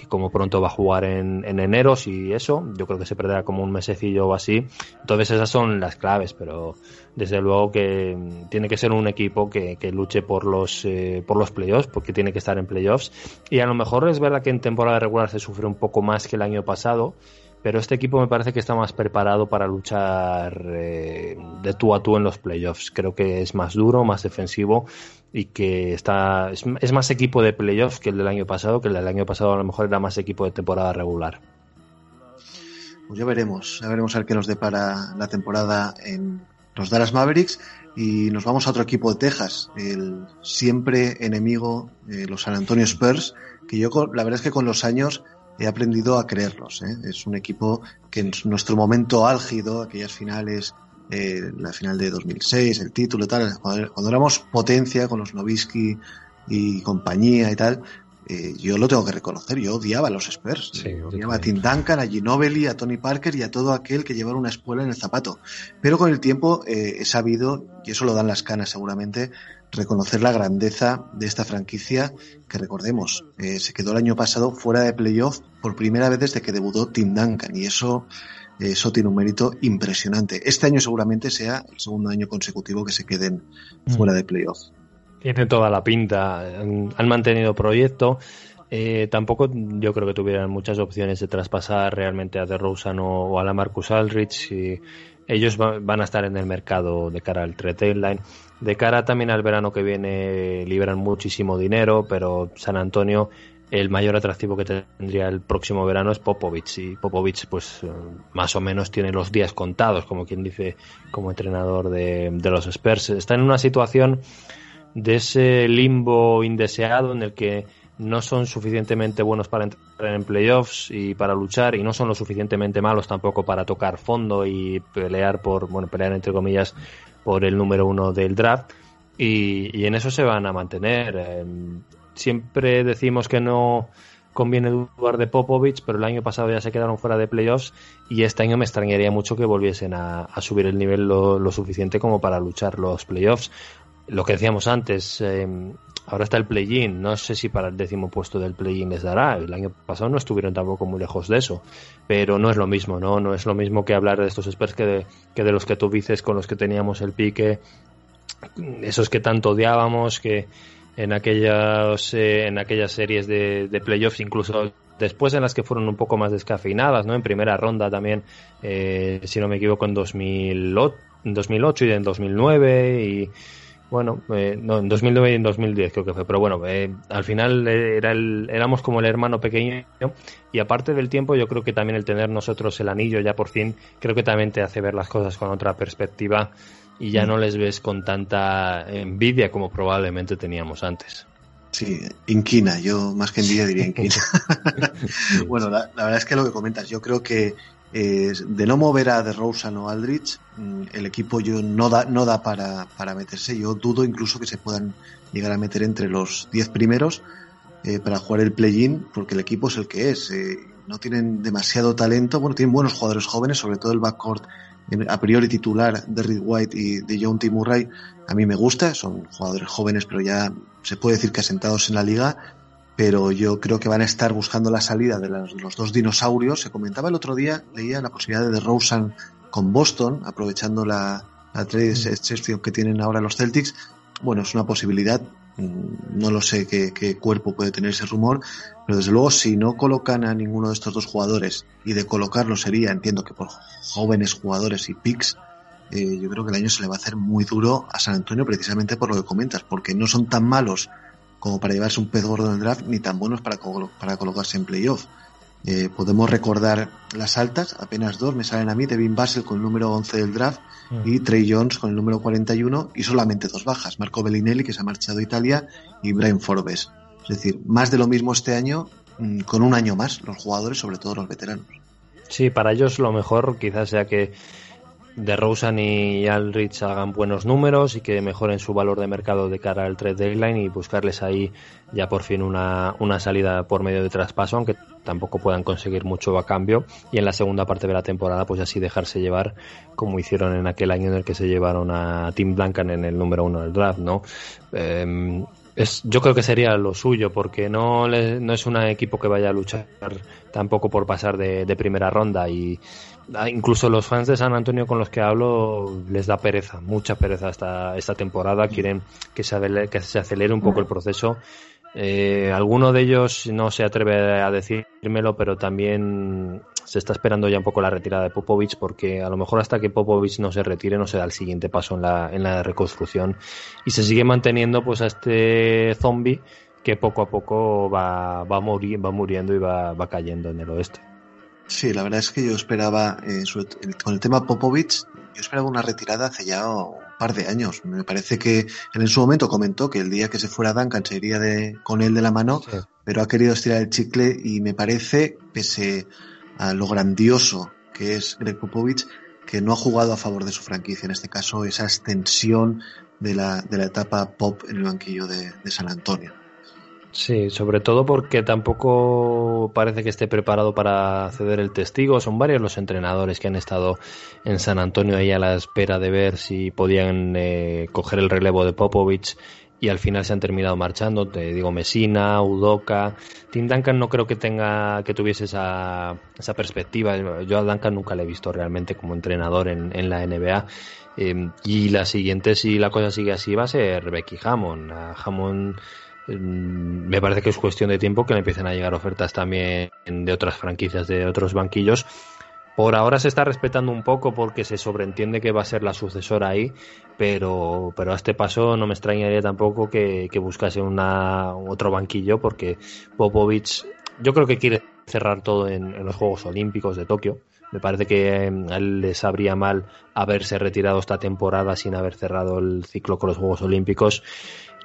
que como pronto va a jugar en, en enero, y eso, yo creo que se perderá como un mesecillo o así. Entonces esas son las claves, pero desde luego que tiene que ser un equipo que, que luche por los, eh, por los playoffs, porque tiene que estar en playoffs. Y a lo mejor es verdad que en temporada regular se sufre un poco más que el año pasado, pero este equipo me parece que está más preparado para luchar eh, de tú a tú en los playoffs. Creo que es más duro, más defensivo y que está es, más equipo de playoffs que el del año pasado, que el del año pasado a lo mejor era más equipo de temporada regular. Pues ya veremos, ya veremos a ver qué nos depara la temporada en los Dallas Mavericks y nos vamos a otro equipo de Texas, el siempre enemigo, los San Antonio Spurs, que yo la verdad es que con los años he aprendido a creerlos. ¿eh? Es un equipo que en nuestro momento álgido, aquellas finales eh, la final de 2006, el título y tal, cuando, éramos potencia con los Novisky y compañía y tal, eh, yo lo tengo que reconocer, yo odiaba a los Spurs. odiaba a Tim Duncan, a Ginobili, a Tony Parker y a todo aquel que llevara una espuela en el zapato. Pero con el tiempo eh, he sabido, y eso lo dan las canas seguramente, reconocer la grandeza de esta franquicia que recordemos, se quedó el año pasado fuera de playoff por primera vez desde que debutó Tim Duncan y eso eso tiene un mérito impresionante. Este año seguramente sea el segundo año consecutivo que se queden mm. fuera de playoff. Tiene toda la pinta. Han mantenido proyecto. Eh, tampoco yo creo que tuvieran muchas opciones de traspasar realmente a DeRozan o, o a la Marcus Aldrich. Y ellos van a estar en el mercado de cara al trade line. De cara también al verano que viene, liberan muchísimo dinero, pero San Antonio el mayor atractivo que tendría el próximo verano es Popovich y Popovich pues eh, más o menos tiene los días contados como quien dice como entrenador de, los Spurs está en una situación de ese limbo indeseado en el que no son suficientemente buenos para entrar en playoffs y para luchar y no son lo suficientemente malos tampoco para tocar fondo y pelear por bueno pelear entre comillas por el número uno del draft y, en eso se van a mantener em, siempre decimos que no conviene dudar de Popovich, pero el año pasado ya se quedaron fuera de playoffs y este año me extrañaría mucho que volviesen a, subir el nivel lo, suficiente como para luchar los playoffs. Lo que decíamos antes, em, ahora está el play-in, no sé si para el décimo puesto del play-in les dará, el año pasado no estuvieron tampoco muy lejos de eso, pero no es lo mismo, ¿no? No es lo mismo que hablar de estos Spurs que de, que de los que tú dices con los que teníamos el pique, esos que tanto odiábamos, que en aquellas, eh, en aquellas series de, de, playoffs, incluso después en las que fueron un poco más descafeinadas, ¿no? En primera ronda también, eh, si no me equivoco, en 2008, en 2008 y en 2009 y bueno, eh, no, en 2009 y en 2010 creo que fue, pero bueno, eh, al final era el, éramos como el hermano pequeño y aparte del tiempo yo creo que también el tener nosotros el anillo ya por fin, creo que también te hace ver las cosas con otra perspectiva y ya no les ves con tanta envidia como probablemente teníamos antes. Sí, inquina, yo más que envidia diría inquina. bueno, la, verdad es que lo que comentas, yo creo que eh, de no mover a DeRozan o Aldrich, mm, el equipo yo no da, no da para, para meterse. Yo dudo incluso que se puedan llegar a meter entre los 10 primeros eh, para jugar el play-in, porque el equipo es el que es. Eh, no tienen demasiado talento, bueno, tienen buenos jugadores jóvenes, sobre todo el backcourt a priori titular de Reed White y de John T. Murray, a mí me gusta, son jugadores jóvenes, pero ya se puede decir que asentados en la liga, pero yo creo que van a estar buscando la salida de los, dos dinosaurios. Se comentaba el otro día, leía la posibilidad de Rosen con Boston, aprovechando la, la trade mm. que tienen ahora los Celtics. Bueno, es una posibilidad, mm, no lo sé qué, qué, cuerpo puede tener ese rumor, pero desde luego si no colocan a ninguno de estos dos jugadores, y de colocarlo sería, entiendo que por jóvenes jugadores y picks, eh, yo creo que el año se le va a hacer muy duro a San Antonio precisamente por lo que comentas, porque no son tan malos como para llevarse un pez gordo en el draft, ni tan buenos para, para colocarse en playoff. Eh, podemos recordar las altas, apenas dos me salen a mí, Devin Basel con el número 11 del draft mm. y Trey Jones con el número 41 y solamente dos bajas, Marco Bellinelli que se ha marchado a Italia y Brian Forbes. Es decir, más de lo mismo este año mm, con un año más los jugadores, sobre todo los veteranos. Sí, para ellos lo mejor quizás sea que de Rosen y Aldrich hagan buenos números y que mejoren su valor de mercado de cara al trade deadline y buscarles ahí ya por fin una, una salida por medio de traspaso, aunque tampoco puedan conseguir mucho a cambio y en la segunda parte de la temporada pues así dejarse llevar como hicieron en aquel año en el que se llevaron a Tim Duncan en el número uno del draft, ¿no? Em, es, yo creo que sería lo suyo, porque no, no es un equipo que vaya a luchar tampoco por pasar de, de primera ronda y incluso los fans de San Antonio con los que hablo les da pereza, mucha pereza esta, esta temporada, quieren que se, que se acelere un poco el proceso. Eh, alguno de ellos no se atreve a decírmelo, pero también se está esperando ya un poco la retirada de Popovich, porque a lo mejor hasta que Popovich no se retire no se da el siguiente paso en la, en la reconstrucción y se sigue manteniendo pues a este zombie que poco a poco va, va, va muriendo y va, va cayendo en el oeste. Sí, la verdad es que yo esperaba, eh, con el tema Popovich, yo esperaba una retirada hace ya un par de años. Me parece que en su momento comentó que el día que se fuera Duncan se iría de, con él de la mano, pero ha querido estirar el chicle y me parece, pese a lo grandioso que es Greg Popovich, que no ha jugado a favor de su franquicia. En este caso, esa extensión de la, de la etapa pop en el banquillo de San Antonio. Sí, sobre todo porque tampoco parece que esté preparado para ceder el testigo. Son varios los entrenadores que han estado en San Antonio ahí a la espera de ver si podían eh, coger el relevo de Popovich y al final se han terminado marchando. Te digo Mesina, Udoka. Tim Duncan no creo que tenga, que tuviese esa, esa perspectiva. Yo a Duncan nunca le he visto realmente como entrenador en, en la NBA. Eh, y la siguiente, si la cosa sigue así, va a ser Becky Hammond. A Hammond me parece que es cuestión de tiempo que le empiecen a llegar ofertas también de otras franquicias, de otros banquillos, Por ahora se está respetando un poco porque se sobreentiende que va a ser la sucesora ahí, pero, pero a este paso no me extrañaría tampoco que, que buscase una, otro banquillo porque Popovich yo creo que quiere cerrar todo en, los Juegos Olímpicos de Tokio. Me parece que em, a él le sabría mal haberse retirado esta temporada sin haber cerrado el ciclo con los Juegos Olímpicos.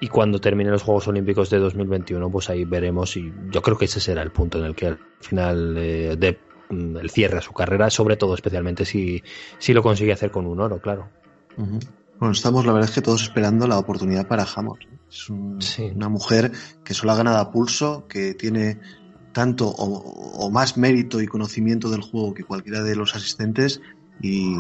Y cuando termine los Juegos Olímpicos de 2021, pues ahí veremos. Y yo creo que ese será el punto en el que al final eh, de Mm, el cierre a su carrera, sobre todo especialmente si, si lo consigue hacer con un oro, claro. Bueno, estamos la verdad es que todos esperando la oportunidad para Hammond. Es una mujer que solo ha ganado a pulso, que tiene tanto o, más mérito y conocimiento del juego que cualquiera de los asistentes y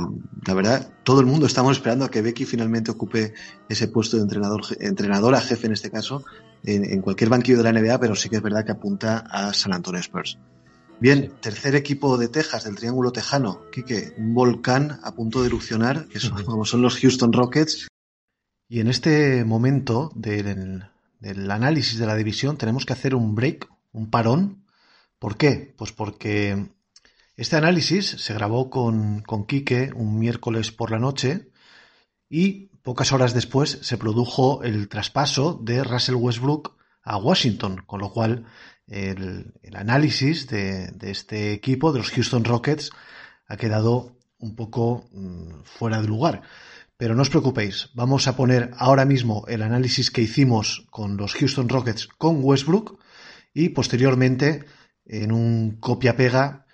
la verdad todo el mundo estamos esperando a que Becky finalmente ocupe ese puesto de entrenador entrenadora jefe en este caso en, en cualquier banquillo de la NBA pero sí que es verdad que apunta a San Antonio Spurs. Bien, tercer equipo de Texas, del Triángulo Tejano. Quique, un volcán a punto de erupcionar, que son, como son los Houston Rockets. Y en este momento del, análisis de la división tenemos que hacer un break, un parón. ¿Por qué? Pues porque este análisis se grabó con, con Quique un miércoles por la noche y pocas horas después se produjo el traspaso de Russell Westbrook a Washington, con lo cual el, análisis de, este equipo, de los Houston Rockets, ha quedado un poco mm, fuera de lugar. Pero no os preocupéis, vamos a poner ahora mismo el análisis que hicimos con los Houston Rockets con Westbrook y posteriormente en un copia-pega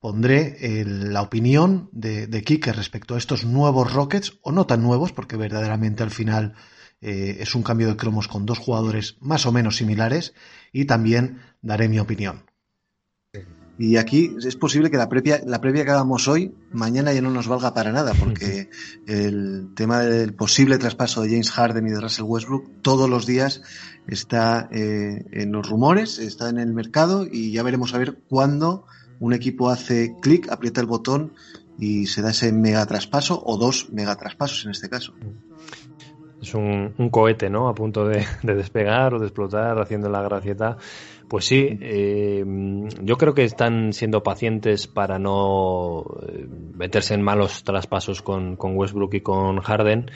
pondré la opinión de, de Kike respecto a estos nuevos Rockets, o no tan nuevos, porque verdaderamente al final eh, es un cambio de cromos con dos jugadores más o menos similares y también daré mi opinión. Y aquí es posible que la previa, la previa que hagamos hoy, mañana ya no nos valga para nada, porque el tema del posible traspaso de James Harden y de Russell Westbrook todos los días está eh, en los rumores, está en el mercado y ya veremos a ver cuándo un equipo hace clic, aprieta el botón y se da ese mega traspaso o dos mega traspasos en este caso es un, cohete, ¿no? A punto de, despegar o de explotar, haciendo la gracieta. Pues sí, eh, yo creo que están siendo pacientes para no eh, meterse en malos traspasos con Westbrook y con Harden.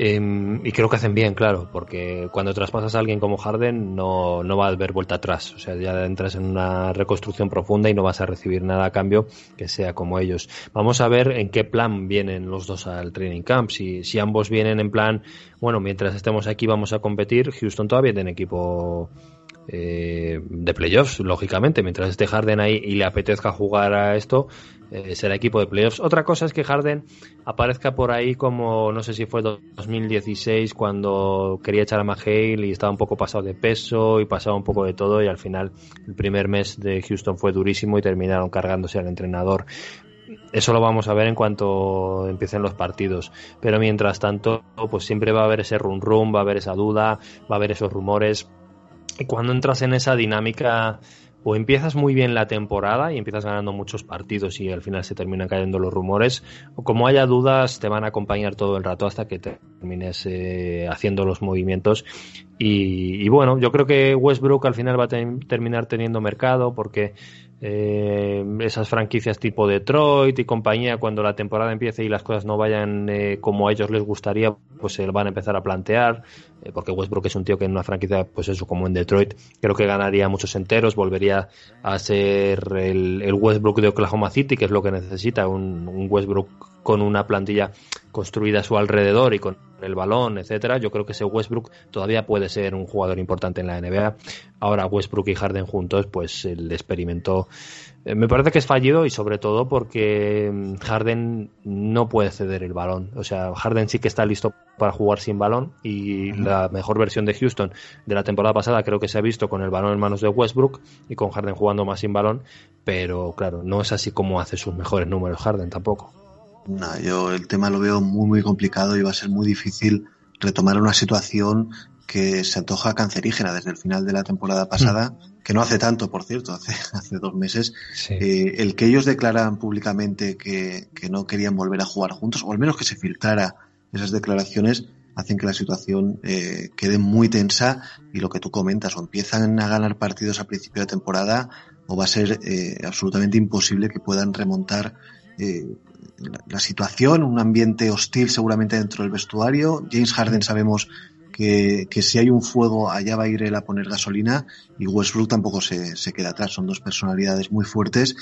Em, y creo que hacen bien, claro, porque cuando traspasas a alguien como Harden no, no va a haber vuelta atrás. O sea, ya entras en una reconstrucción profunda y no vas a recibir nada a cambio que sea como ellos. Vamos a ver en qué plan vienen los dos al training camp. Si, si ambos vienen en plan, bueno, mientras estemos aquí vamos a competir, Houston todavía tiene equipo eh, de playoffs, lógicamente. Mientras esté Harden ahí y le apetezca jugar a esto, eh, será equipo de playoffs. Otra cosa es que Harden aparezca por ahí como, no sé si fue 2016 cuando quería echar a McHale y estaba un poco pasado de peso y pasaba un poco de todo y al final el primer mes de Houston fue durísimo y terminaron cargándose al entrenador. Eso lo vamos a ver en cuanto empiecen los partidos. Pero mientras tanto, pues siempre va a haber ese rum rum, va a haber esa duda, va a haber esos rumores. Y cuando entras en esa dinámica o empiezas muy bien la temporada y empiezas ganando muchos partidos y al final se terminan cayendo los rumores, o como haya dudas te van a acompañar todo el rato hasta que termines eh, haciendo los movimientos. Y, bueno, yo creo que Westbrook al final va a terminar teniendo mercado porque eh, esas franquicias tipo Detroit y compañía, cuando la temporada empiece y las cosas no vayan eh, como a ellos les gustaría, pues se van a empezar a plantear, porque Westbrook es un tío que en una franquicia, pues eso, como en Detroit, creo que ganaría muchos enteros, volvería a ser el, Westbrook de Oklahoma City, que es lo que necesita, un, un Westbrook con una plantilla construida a su alrededor y con el balón, etcétera, yo creo que ese Westbrook todavía puede ser un jugador importante en la NBA. Ahora Westbrook y Harden juntos, pues el experimento eh, me parece que es fallido y sobre todo porque mm, Harden no puede ceder el balón. O sea, Harden sí que está listo para jugar sin balón y la mejor versión de Houston de la temporada pasada creo que se ha visto con el balón en manos de Westbrook y con Harden jugando más sin balón, pero claro, no es así como hace sus mejores números Harden tampoco. No, yo el tema lo veo muy, muy complicado y va a ser muy difícil retomar una situación que se antoja cancerígena desde el final de la temporada pasada, mm. Que no hace tanto, por cierto, hace, hace dos meses, eh, el que ellos declaran públicamente que, que, no querían volver a jugar juntos, o al menos que se filtrara esas declaraciones, hacen que la situación eh, quede muy tensa y lo que tú comentas, o empiezan a ganar partidos a principio de temporada o va a ser eh, absolutamente imposible que puedan remontar eh, la, la, situación, un ambiente hostil seguramente dentro del vestuario. James Harden sabemos que, que, si hay un fuego allá va a ir él a poner gasolina y Westbrook tampoco se, se queda atrás, son dos personalidades muy fuertes.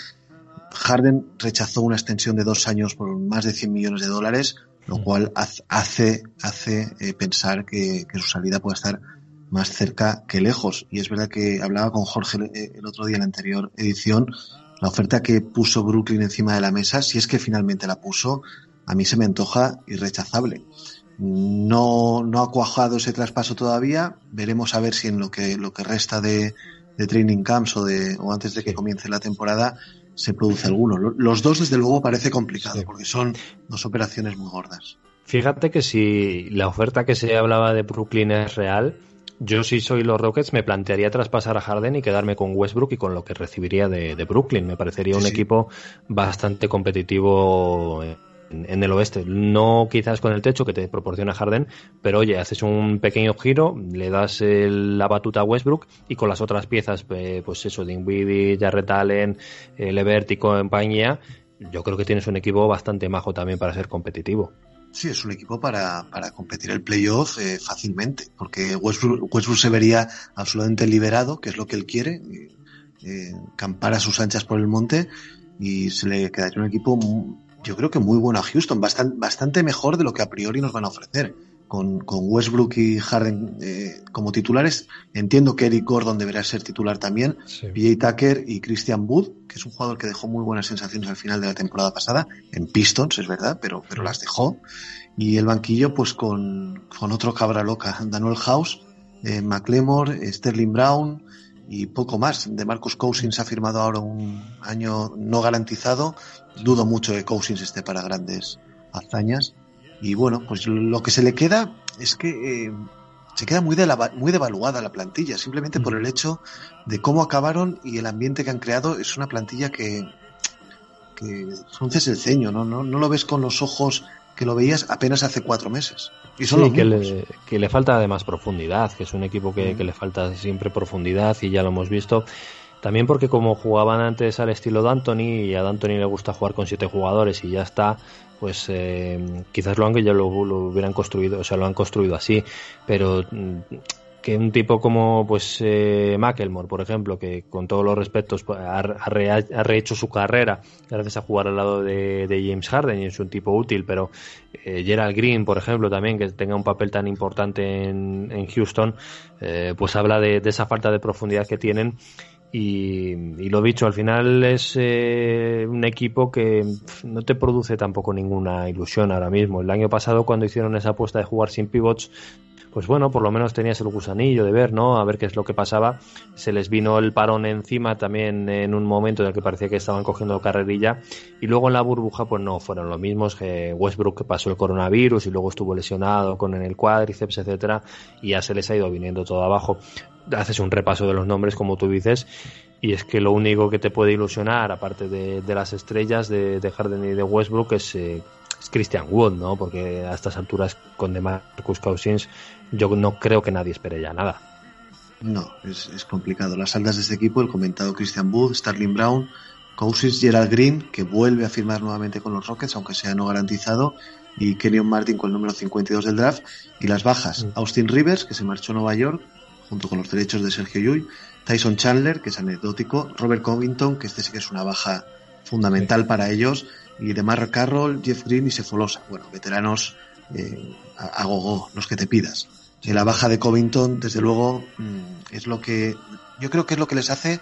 Harden rechazó una extensión de dos años por más de 100 millones de dólares, lo cual hace, hace eh, pensar que, que, su salida puede estar más cerca que lejos. Y es verdad que hablaba con Jorge eh, el otro día en la anterior edición, la oferta que puso Brooklyn encima de la mesa, si es que finalmente la puso, a mí se me antoja irrechazable. No, no ha cuajado ese traspaso todavía. Veremos a ver si en lo que, lo que resta de, de training camps o, de, o antes de que comience la temporada se produce alguno. Los dos, desde luego, parece complicado sí. porque son dos operaciones muy gordas. Fíjate que si la oferta que se hablaba de Brooklyn es real, yo si soy los Rockets me plantearía traspasar a Harden y quedarme con Westbrook y con lo que recibiría de, de Brooklyn. Me parecería sí, un sí. equipo bastante competitivo en el oeste. No quizás con el techo que te proporciona Harden, pero oye, haces un pequeño giro, le das el, la batuta a Westbrook y con las otras piezas, eh, pues eso, Dinwiddie, Jarrett Allen, eh, Levert y compañía, yo creo que tienes un equipo bastante majo también para ser competitivo. Sí, es un equipo para, para competir el playoff eh, fácilmente, porque Westbrook, Westbrook, se vería absolutamente liberado, que es lo que él quiere, campar a sus anchas por el monte y se le quedaría un equipo yo creo que muy bueno a Houston, bastante, bastante mejor de lo que a priori nos van a ofrecer. Con, con Westbrook y Harden eh, como titulares, entiendo que Eric Gordon deberá ser titular también, sí. PJ Tucker y Christian Wood, que es un jugador que dejó muy buenas sensaciones al final de la temporada pasada, en Pistons, es verdad, pero, pero las dejó. Y el banquillo, pues con, con otro cabra loca, Daniel House, eh, McLemore, Sterling Brown, y poco más. De Marcus Cousins ha firmado ahora un año no garantizado dudo mucho que Cousins esté para grandes hazañas. Y bueno, pues lo que se le queda es que eh, se queda muy, de la, muy devaluada la plantilla, simplemente por el hecho de cómo acabaron y el ambiente que han creado. Es una plantilla que, que frunces el ceño, ¿no? ¿no? No lo ves con los ojos que lo veías apenas hace cuatro meses. Y son sí, que le, que le, falta además profundidad, que es un equipo que, mm. que le falta siempre profundidad y ya lo hemos visto. También porque como jugaban antes al estilo de Anthony y a Anthony le gusta jugar con siete jugadores y ya está, pues eh, quizás lo han ya lo, hubieran construido, o sea, lo han construido así, pero mm, que un tipo como pues eh, Macklemore, por ejemplo, que con todos los respetos pues, ha, re, ha, rehecho su carrera gracias a jugar al lado de, James Harden y es un tipo útil, pero eh, Gerald Green, por ejemplo, también que tenga un papel tan importante en, en Houston, eh, pues habla de, de esa falta de profundidad que tienen y, lo dicho, al final es eh, un equipo que no te produce tampoco ninguna ilusión ahora mismo. El año pasado, cuando hicieron esa apuesta de jugar sin pivots, pues bueno, por lo menos tenías el gusanillo de ver, ¿no? A ver qué es lo que pasaba. Se les vino el parón encima también en un momento en el que parecía que estaban cogiendo carrerilla. Y luego en la burbuja, pues no, fueron los mismos. que Westbrook pasó el coronavirus y luego estuvo lesionado con el cuádriceps, etcétera, y ya se les ha ido viniendo todo abajo haces un repaso de los nombres, como tú dices, y es que lo único que te puede ilusionar, aparte de, de las estrellas de, de, Harden y de Westbrook, es, eh, es, Christian Wood, ¿no? Porque a estas alturas con DeMarcus Cousins yo no creo que nadie espere ya nada. No, es, es complicado. Las aldas de este equipo, el comentado Christian Wood, Starling Brown, Cousins, Gerald Green, que vuelve a firmar nuevamente con los Rockets, aunque sea no garantizado, y Kenyon Martin con el número 52 del draft, y las bajas, mm. Austin Rivers, que se marchó a Nueva York, junto con los derechos de Sergio Llull, Tyson Chandler, que es anecdótico, Robert Covington, que este sí que es una baja fundamental sí. para ellos, y de Mark Carroll, Jeff Green y Sefolosa. Bueno, veteranos eh, a, a gogo, los que te pidas. La baja de Covington, desde luego, mm, es lo que yo creo que es lo que les hace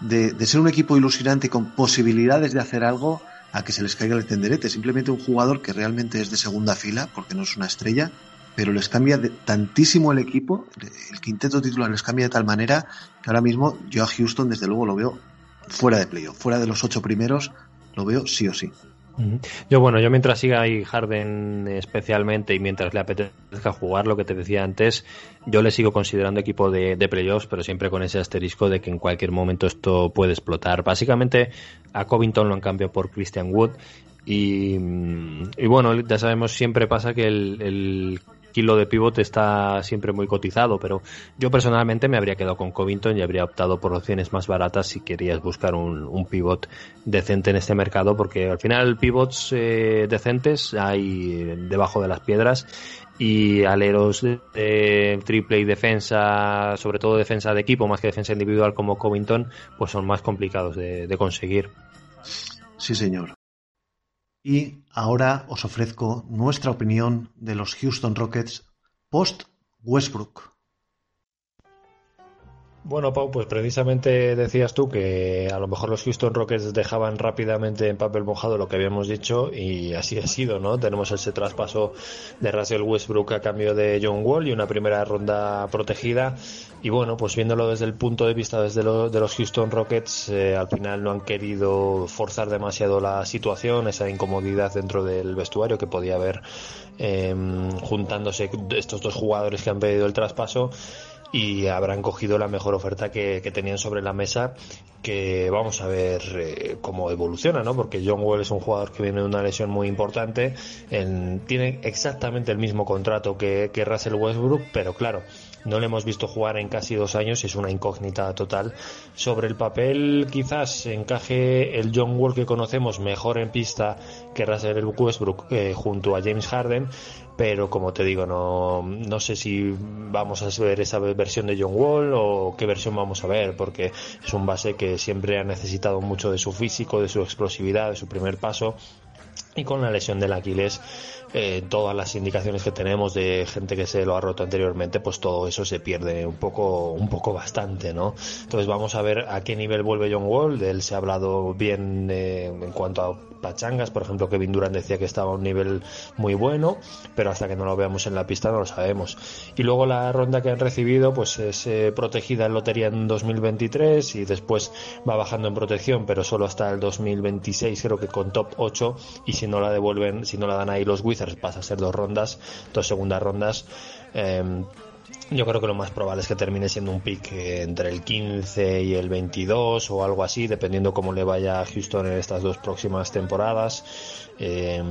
de, ser un equipo ilusionante con posibilidades de hacer algo a que se les caiga el tenderete. Simplemente un jugador que realmente es de segunda fila, porque no es una estrella, pero les cambia de, tantísimo el equipo, el quinteto titular les cambia de tal manera que ahora mismo yo a Houston desde luego lo veo fuera de playoff, fuera de los ocho primeros, lo veo sí o sí. Yo, bueno, yo mientras siga ahí Harden especialmente y mientras le apetezca jugar, lo que te decía antes, yo le sigo considerando equipo de, de, playoffs, pero siempre con ese asterisco de que en cualquier momento esto puede explotar. Básicamente, a Covington lo han cambiado por Christian Wood y, y bueno, ya sabemos, siempre pasa que el kilo de pivot está siempre muy cotizado, pero yo personalmente me habría quedado con Covington y habría optado por opciones más baratas si querías buscar un, pivot decente en este mercado, porque al final pivots eh, decentes hay debajo de las piedras y aleros de, triple y defensa, sobre todo defensa de equipo más que defensa individual como Covington, pues son más complicados de conseguir. Sí, señor. Y ahora os ofrezco nuestra opinión de los Houston Rockets post Westbrook. Bueno, Pau, pues precisamente decías tú que a lo mejor los Houston Rockets dejaban rápidamente en papel mojado lo que habíamos dicho y así ha sido, ¿no? Tenemos ese traspaso de Russell Westbrook a cambio de John Wall y una primera ronda protegida y bueno, pues viéndolo desde el punto de vista desde de los Houston Rockets, eh, al final no han querido forzar demasiado la situación, esa incomodidad dentro del vestuario que podía haber em, juntándose estos dos jugadores que han pedido el traspaso y habrán cogido la mejor oferta que, tenían sobre la mesa que vamos a ver eh, cómo evoluciona, ¿no? Porque John Wall es un jugador que viene de una lesión muy importante, tiene exactamente el mismo contrato que, que Russell Westbrook, pero claro, no le hemos visto jugar en casi dos años y es una incógnita total. Sobre el papel quizás encaje el John Wall que conocemos mejor en pista que Russell Westbrook eh, junto a James Harden, pero como te digo, no, no sé si vamos a ver esa versión de John Wall o qué versión vamos a ver, porque es un base que siempre ha necesitado mucho de su físico, de su explosividad, de su primer paso y con la lesión del Aquiles eh, todas las indicaciones que tenemos de gente que se lo ha roto anteriormente, pues todo eso se pierde un poco, un poco bastante, ¿no? Entonces vamos a ver a qué nivel vuelve John Wall. Él se ha hablado bien eh, en cuanto a pachangas, por ejemplo, Kevin Durant decía que estaba a un nivel muy bueno, pero hasta que no lo veamos en la pista no lo sabemos. Y luego la ronda que han recibido, pues es eh, protegida en lotería en 2023 y después va bajando en protección, pero solo hasta el 2026, creo que con top 8, y no la devuelven, si no la dan ahí los Wizards pasa a ser dos rondas, dos segundas rondas. Em, yo creo que lo más probable es que termine siendo un pick entre el 15 y el 22 o algo así, dependiendo cómo le vaya a Houston en estas dos próximas temporadas. Eh,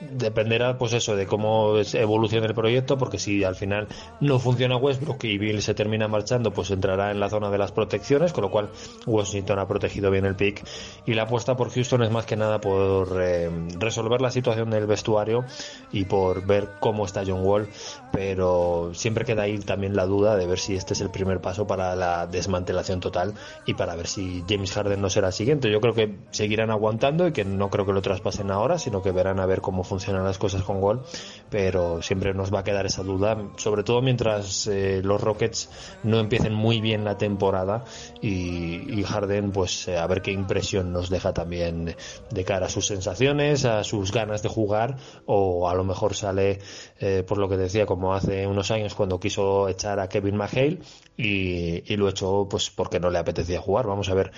dependerá pues eso de cómo evolucione el proyecto porque si al final no funciona Westbrook y Bill se termina marchando pues entrará en la zona de las protecciones con lo cual Washington ha protegido bien el pick. Y la apuesta por Houston es más que nada por eh, resolver la situación del vestuario y por ver cómo está John Wall pero siempre queda ahí también la duda de ver si este es el primer paso para la desmantelación total y para ver si James Harden no será el siguiente. Yo creo que seguirán aguantando y que no creo que lo traspasen ahora sino que verán a ver cómo funcionan las cosas con Gol, pero siempre nos va a quedar esa duda, sobre todo mientras eh, los Rockets no empiecen muy bien la temporada y, Harden, pues eh, a ver qué impresión nos deja también de cara a sus sensaciones, a sus ganas de jugar, o a lo mejor sale, eh, por lo que decía, como hace unos años cuando quiso echar a Kevin McHale y, lo echó pues porque no le apetecía jugar. Vamos a ver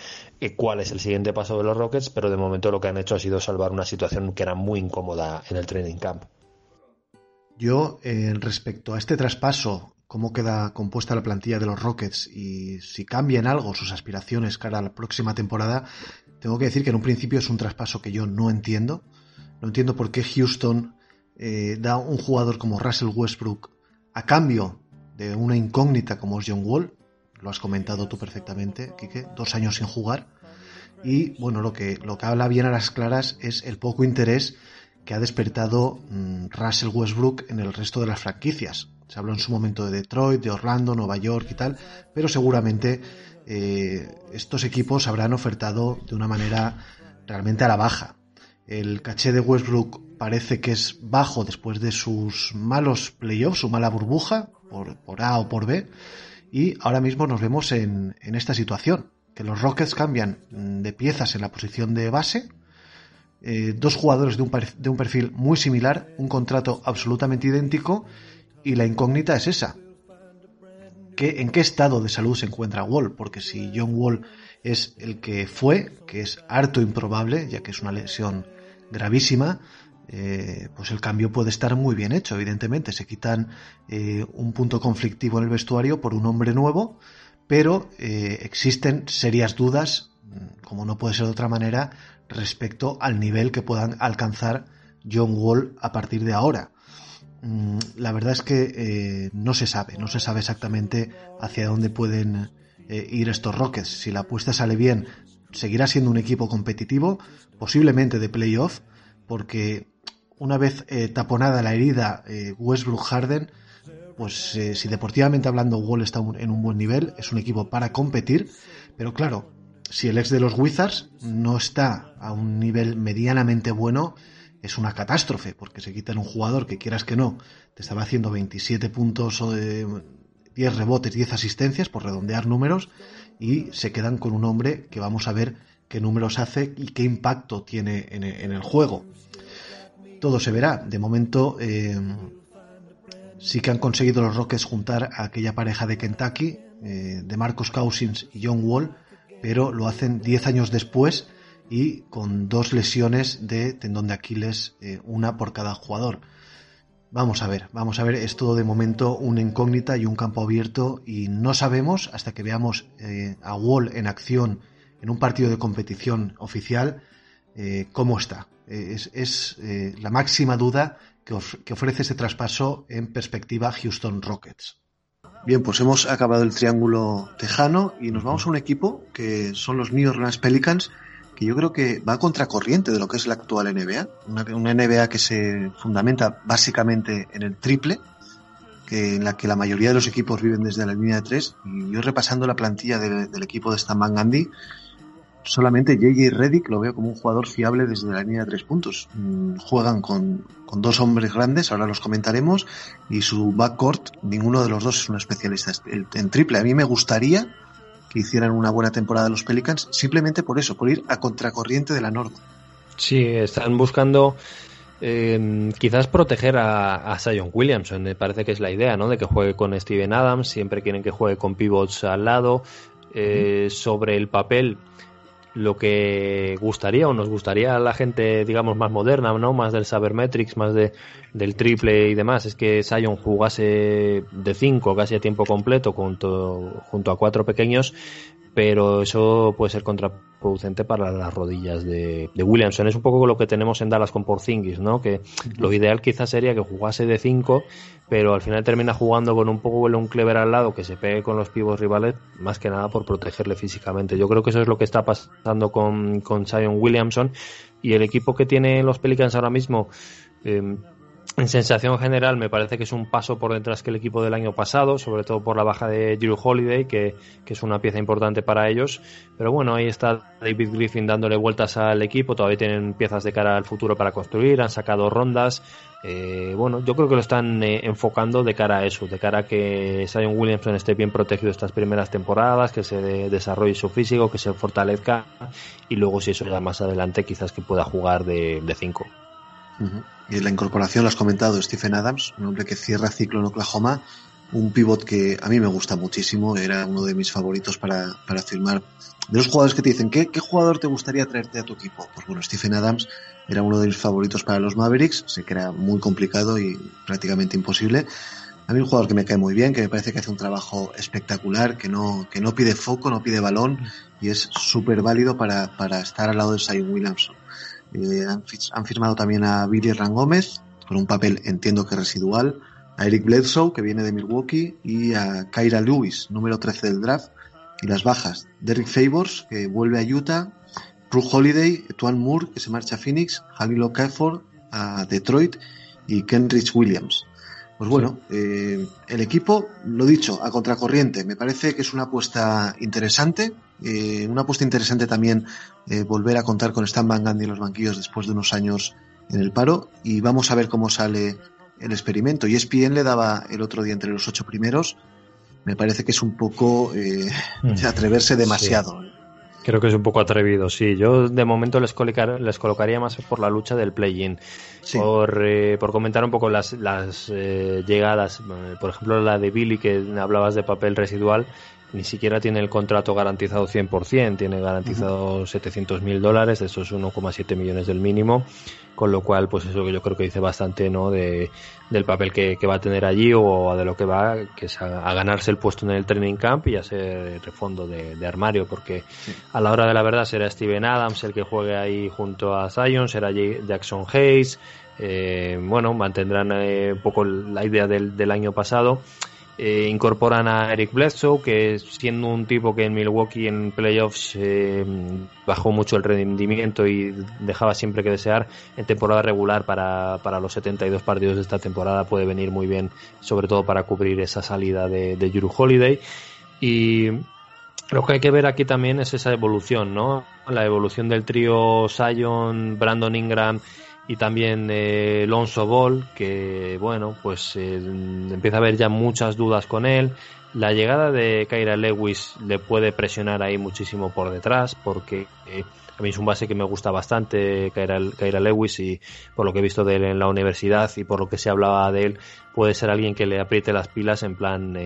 cuál es el siguiente paso de los Rockets, pero de momento lo que han hecho ha sido salvar una situación que era muy incómoda en el training camp. Yo, eh, respecto a este traspaso, cómo queda compuesta la plantilla de los Rockets y si cambian algo sus aspiraciones cara a la próxima temporada, tengo que decir que en un principio es un traspaso que yo no entiendo. No entiendo por qué Houston eh, da un jugador como Russell Westbrook a cambio de una incógnita como John Wall. Lo has comentado tú perfectamente, Kike, dos años sin jugar. Y bueno, lo que, lo que habla bien a las claras es el poco interés que ha despertado mm, Russell Westbrook en el resto de las franquicias. Se habló en su momento de Detroit, de Orlando, Nueva York y tal, pero seguramente eh, estos equipos habrán ofertado de una manera realmente a la baja. El caché de Westbrook parece que es bajo después de sus malos playoffs, su mala burbuja, por, A o por B, y ahora mismo nos vemos en, en esta situación, que los Rockets cambian de piezas en la posición de base, eh, dos jugadores de un, de un perfil muy similar, un contrato absolutamente idéntico y la incógnita es esa. ¿Qué, ¿En qué estado de salud se encuentra Wall? Porque si John Wall es el que fue, que es harto improbable, ya que es una lesión gravísima, eh, pues el cambio puede estar muy bien hecho, evidentemente. Se quitan eh, un punto conflictivo en el vestuario por un hombre nuevo, pero existen serias dudas, como no puede ser de otra manera, respecto al nivel que puedan alcanzar John Wall a partir de ahora. mm, la verdad es que eh, no se sabe, no se sabe exactamente hacia dónde pueden eh, ir estos Rockets. Si la apuesta sale bien, seguirá siendo un equipo competitivo, posiblemente de playoff, porque una vez eh, taponada la herida Westbrook Harden, pues si deportivamente hablando Wall está en un buen nivel, es un equipo para competir, pero claro, si el ex de los Wizards no está a un nivel medianamente bueno, es una catástrofe, porque se quitan un jugador que quieras que no, te estaba haciendo 27 puntos o de 10 rebotes, 10 asistencias, por redondear números, y se quedan con un hombre que vamos a ver qué números hace y qué impacto tiene en, el juego. Todo se verá. De momento eh, sí que han conseguido los Rockets juntar a aquella pareja de Kentucky, eh, de Marcos Cousins y John Wall, pero lo hacen 10 años después y con dos lesiones de tendón de Aquiles, eh, una por cada jugador. Vamos a ver, vamos a ver, es todo de momento una incógnita y un campo abierto y no sabemos hasta que veamos a Wall en acción en un partido de competición oficial cómo está. Es, la máxima duda que, que ofrece ese traspaso en perspectiva Houston Rockets. Bien, pues hemos acabado el triángulo tejano y nos vamos a un equipo que son los New Orleans Pelicans que yo creo que va a contracorriente de lo que es la actual NBA, una, NBA que se fundamenta básicamente en el triple, que, en la que la mayoría de los equipos viven desde la línea de tres, y yo repasando la plantilla del equipo de Stan Van Gundy, solamente JJ Reddick lo veo como un jugador fiable desde la línea de tres puntos. Mm, juegan con, con, dos hombres grandes, ahora los comentaremos, y su backcourt, ninguno de los dos es un especialista en triple. A mí me gustaría que hicieran una buena temporada los Pelicans, simplemente por eso, por ir a contracorriente de la norma. Sí, están buscando eh, quizás proteger a, a Zion Williamson, me parece que es la idea, ¿no? De que juegue con Steven Adams, siempre quieren que juegue con pivots al lado. Eh, sobre el papel, lo que gustaría o nos gustaría a la gente, digamos, más moderna, ¿no? Más del Sabermetrics, más de, del triple y demás, es que Sion jugase de 5 casi a tiempo completo junto, junto a cuatro pequeños, pero eso puede ser contraproducente para las rodillas de, Williamson. Es un poco lo que tenemos en Dallas con Porzingis, ¿no? Que lo ideal quizás sería que jugase de 5, pero al final termina jugando con un poco un clever al lado que se pegue con los pibos rivales, más que nada por protegerle físicamente. Yo creo que eso es lo que está pasando con, con Zion Williamson y el equipo que tiene los Pelicans ahora mismo. Eh, en sensación general me parece que es un paso por detrás que el equipo del año pasado, sobre todo por la baja de Drew Holiday, que, es una pieza importante para ellos. Pero bueno, ahí está David Griffin dándole vueltas al equipo, todavía tienen piezas de cara al futuro para construir, han sacado rondas. Eh, bueno, yo creo que lo están eh, enfocando de cara a eso, de cara a que Zion Williamson esté bien protegido estas primeras temporadas, que se desarrolle su físico, que se fortalezca y luego si eso ya más adelante quizás que pueda jugar de 5. Y la incorporación, lo has comentado, Stephen Adams, un hombre que cierra ciclo en Oklahoma, un pivot que a mí me gusta muchísimo, era uno de mis favoritos para, para firmar. De los jugadores que te dicen, ¿qué, ¿qué jugador te gustaría traerte a tu equipo? Pues bueno, Stephen Adams era uno de mis favoritos para los Mavericks, sé que era muy complicado y prácticamente imposible. A mí un jugador que me cae muy bien, que me parece que hace un trabajo espectacular, que no, que no pide foco, no pide balón y es súper válido para, para estar al lado de Sion Williamson. Eh, han, firmado también a Billy Rangómez, con un papel entiendo que residual, a Eric Bledsoe, que viene de Milwaukee, y a Kyra Lewis, número 13 del draft, y las bajas, Derrick Favors, que vuelve a Utah, Ru Holiday, Tuan Moore, que se marcha a Phoenix, Jalil Okafor a Detroit y Kenrich Williams. Pues bueno, eh, el equipo, lo dicho, a contracorriente, me parece que es una apuesta interesante, eh, una apuesta interesante también eh, volver a contar con Stan Van Gundy en los banquillos después de unos años en el paro y vamos a ver cómo sale el experimento. Y ESPN le daba el otro día entre los ocho primeros, me parece que es un poco de mm. atreverse demasiado. Creo que es un poco atrevido, sí. Yo de momento les, les colocaría más por la lucha del play-in. Por, eh, por comentar un poco las, las eh, llegadas, eh, por ejemplo la de Billy que hablabas de papel residual, ni siquiera tiene el contrato garantizado 100%, tiene garantizado 700 mil dólares, eso es 1,7 millones del mínimo, con lo cual, pues eso que yo creo que dice bastante, ¿no? De, del papel que, va a tener allí o de lo que va, que es a, ganarse el puesto en el training camp y a ser refondo de, armario, porque a la hora de la verdad será Steven Adams el que juegue ahí junto a Zion, será Jackson Hayes, bueno, mantendrán un poco la idea del, del año pasado. Eh, incorporan a Eric Bledsoe, que siendo un tipo que en Milwaukee en playoffs eh, bajó mucho el rendimiento y dejaba siempre que desear, en temporada regular para, para, los 72 partidos de esta temporada puede venir muy bien, sobre todo para cubrir esa salida de, de Holiday. Y lo que hay que ver aquí también es esa evolución, ¿no? La evolución del trío Sion, Brandon Ingram y también eh, Lonzo Ball, que bueno, pues eh, empieza a haber ya muchas dudas con él. La llegada de Kyra Lewis le puede presionar ahí muchísimo por detrás, porque eh, a mí es un base que me gusta bastante, Kyra, Lewis, y por lo que he visto de él en la universidad y por lo que se hablaba de él, puede ser alguien que le apriete las pilas en plan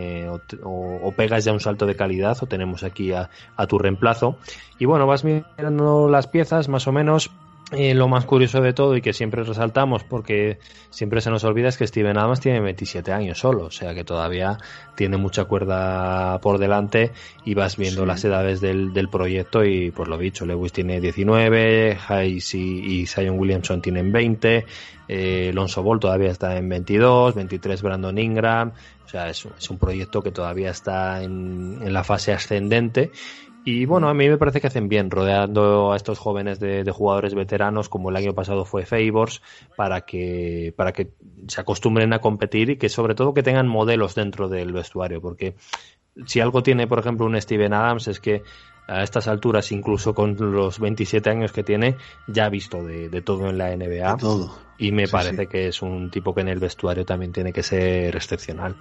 o, pegas ya un salto de calidad o tenemos aquí a, a tu reemplazo. Y bueno, vas mirando las piezas más o menos y lo más curioso de todo y que siempre resaltamos porque siempre se nos olvida es que Steven Adams tiene 27 años solo, o sea que todavía tiene mucha cuerda por delante y vas viendo las edades del, del, proyecto y por lo dicho, Lewis tiene 19, Hayes y, y Zion Williamson tienen 20, eh, Lonzo Ball todavía está en 22, 23 Brandon Ingram, o sea, es, es un proyecto que todavía está en, en la fase ascendente y bueno, a mí me parece que hacen bien rodeando a estos jóvenes de, jugadores veteranos, como el año pasado fue Favors, para que, para que se acostumbren a competir y que sobre todo que tengan modelos dentro del vestuario, porque si algo tiene, por ejemplo, un Steven Adams es que a estas alturas, incluso con los 27 años que tiene, ya ha visto de, todo en la NBA. todo. Y me parece que es un tipo que en el vestuario también tiene que ser excepcional.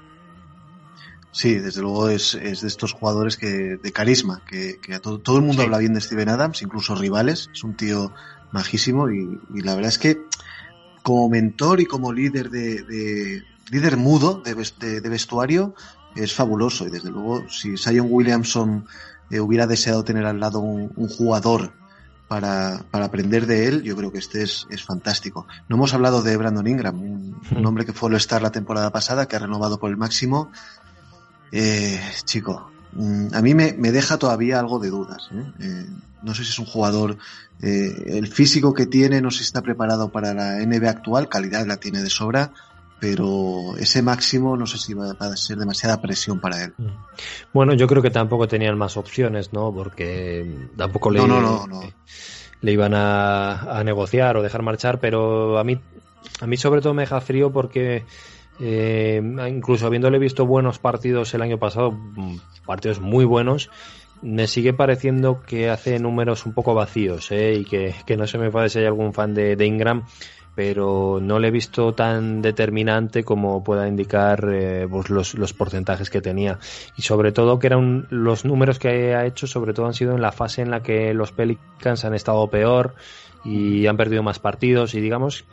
Sí, desde luego es, es de estos jugadores que de carisma, que, que a todo, todo el mundo habla bien de Steven Adams, incluso rivales. Es un tío majísimo y, y la verdad es que como mentor y como líder de, de líder mudo de, de, de, vestuario es fabuloso y desde luego si Zion Williamson eh, hubiera deseado tener al lado un, un jugador para, para, aprender de él, yo creo que este es, es fantástico. No hemos hablado de Brandon Ingram, un, un hombre que fue lo estar la temporada pasada, que ha renovado por el máximo eh, chico, mm, a mí me, me, deja todavía algo de dudas. ¿eh? Eh, no sé si es un jugador, eh, el físico que tiene, no sé si está preparado para la NBA actual, calidad la tiene de sobra, pero ese máximo no sé si va, a ser demasiada presión para él. Mm. Bueno, yo creo que tampoco tenían más opciones, ¿no? Porque tampoco le, no, no, no, no. le iban a, a negociar o dejar marchar, pero a mí, a mí sobre todo me deja frío porque eh, incluso habiéndole visto buenos partidos el año pasado, mm, partidos muy buenos, me sigue pareciendo que hace números un poco vacíos ¿eh? y que, que, no se me puede si hay algún fan de, Ingram, pero no le he visto tan determinante como pueda indicar eh, pues los, los, porcentajes que tenía. Y sobre todo que eran los números que ha hecho, sobre todo han sido en la fase en la que los Pelicans han estado peor y han perdido más partidos y digamos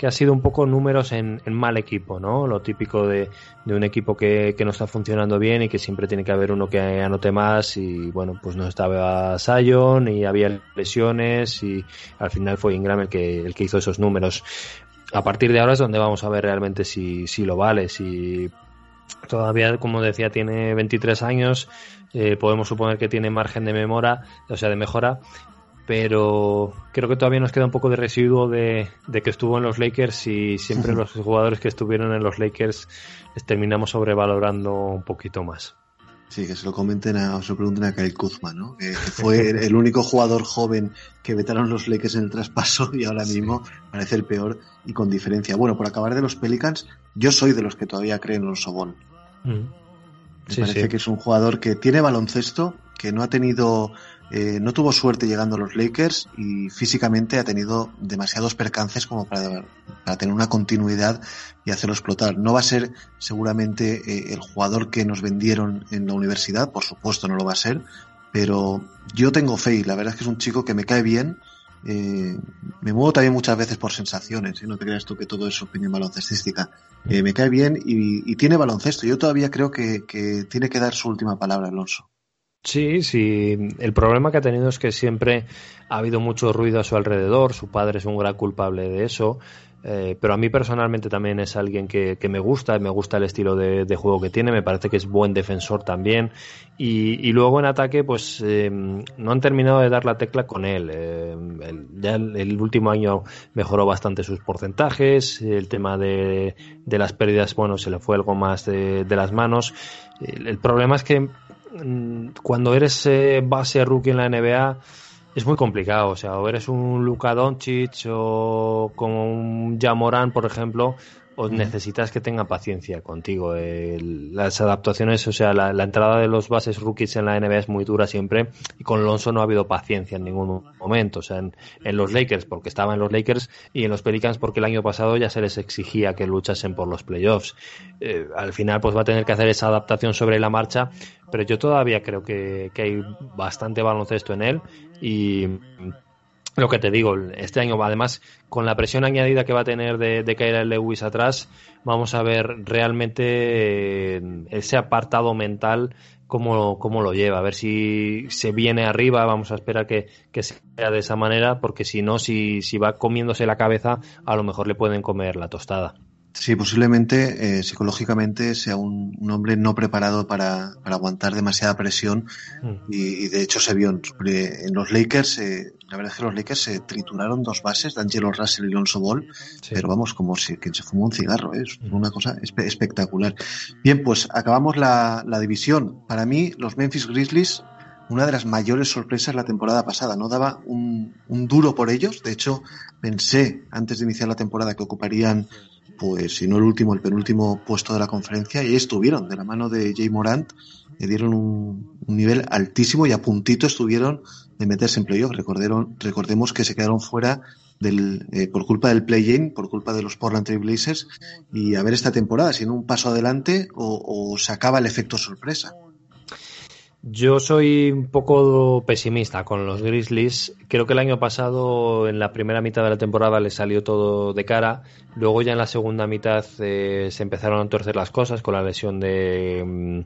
que ha sido un poco números en, mal equipo, ¿no? Lo típico de, un equipo que, no está funcionando bien y que siempre tiene que haber uno que anote más y bueno, pues no estaba Sion y había lesiones y al final fue Ingram el que, el que hizo esos números. A partir de ahora es donde vamos a ver realmente si, si lo vale, si todavía, como decía, tiene 23 años, eh, podemos suponer que tiene margen de mejora, o sea, de mejora, pero creo que todavía nos queda un poco de residuo de, de que estuvo en los Lakers y siempre los jugadores que estuvieron en los Lakers les terminamos sobrevalorando un poquito más. Sí, que se lo comenten a, o se lo pregunten a Kyle Kuzma, ¿no? Que, fue el único jugador joven que vetaron los Lakers en el traspaso y ahora mismo parece el peor y con diferencia. Bueno, por acabar de los Pelicans, yo soy de los que todavía creen en los Sobón. Mm. Me sí, parece sí. que es un jugador que tiene baloncesto, que no ha tenido eh, no tuvo suerte llegando a los Lakers y físicamente ha tenido demasiados percances como para, para tener una continuidad y hacerlo explotar. No va a ser seguramente eh, el jugador que nos vendieron en la universidad, por supuesto no lo va a ser, pero yo tengo fe y la verdad es que es un chico que me cae bien. Eh, me muevo también muchas veces por sensaciones, ¿eh? no te creas tú que todo es opinión baloncestística. Eh, me cae bien y, y, tiene baloncesto. Yo todavía creo que, que tiene que dar su última palabra, Alonso. Sí, sí. El problema que ha tenido es que siempre ha habido mucho ruido a su alrededor. Su padre es un gran culpable de eso. Eh, pero a mí personalmente también es alguien que, me gusta, me gusta el estilo de, juego que tiene, me parece que es buen defensor también. Y, luego en ataque, pues eh, no han terminado de dar la tecla con él. Eh, ya el, último año mejoró bastante sus porcentajes, el tema de, las pérdidas, bueno, se le fue algo más de, las manos. El, problema es que cuando eres base rookie en la NBA, es muy complicado, o sea, o eres un Luka Doncic o como un Jamoran, por ejemplo, o necesitas que tenga paciencia contigo. las adaptaciones, o sea, la, entrada de los bases rookies en la NBA es muy dura siempre y con Alonso no ha habido paciencia en ningún momento. O sea, en, los Lakers porque estaba en los Lakers y en los Pelicans porque el año pasado ya se les exigía que luchasen por los playoffs. Eh, al final pues va a tener que hacer esa adaptación sobre la marcha, pero yo todavía creo que, que hay bastante baloncesto en él y lo que te digo, este año además con la presión añadida que va a tener de, de caer el Lewis atrás, vamos a ver realmente eh, ese apartado mental cómo, cómo, lo lleva, a ver si se viene arriba, vamos a esperar que, que sea de esa manera, porque si no, si, si va comiéndose la cabeza, a lo mejor le pueden comer la tostada. Sí, posiblemente eh, psicológicamente sea un, hombre no preparado para, para aguantar demasiada presión mm. y, de hecho se vio en, los Lakers, eh, la verdad es que los Lakers se trituraron dos bases, D'Angelo Russell y Alonso Ball, pero vamos, como si quien se fumó un cigarro, ¿eh? es mm. una cosa espectacular. Bien, pues acabamos la, la división. Para mí, los Memphis Grizzlies una de las mayores sorpresas la temporada pasada. No daba un, un, duro por ellos. De hecho, pensé antes de iniciar la temporada que ocuparían pues si no el último, el penúltimo puesto de la conferencia, y estuvieron, de la mano de Jay Morant, le dieron un, nivel altísimo y a puntito estuvieron de meterse en playoff. Recordemos que se quedaron fuera del, eh, por culpa del play-in, por culpa de los Portland Trail Blazers, y a ver esta temporada, si en un paso adelante o se acaba el efecto sorpresa. Yo soy un poco pesimista con los Grizzlies. Creo que el año pasado, en la primera mitad de la temporada, les salió todo de cara. Luego ya en la segunda mitad eh, se empezaron a torcer las cosas con la lesión de, mm,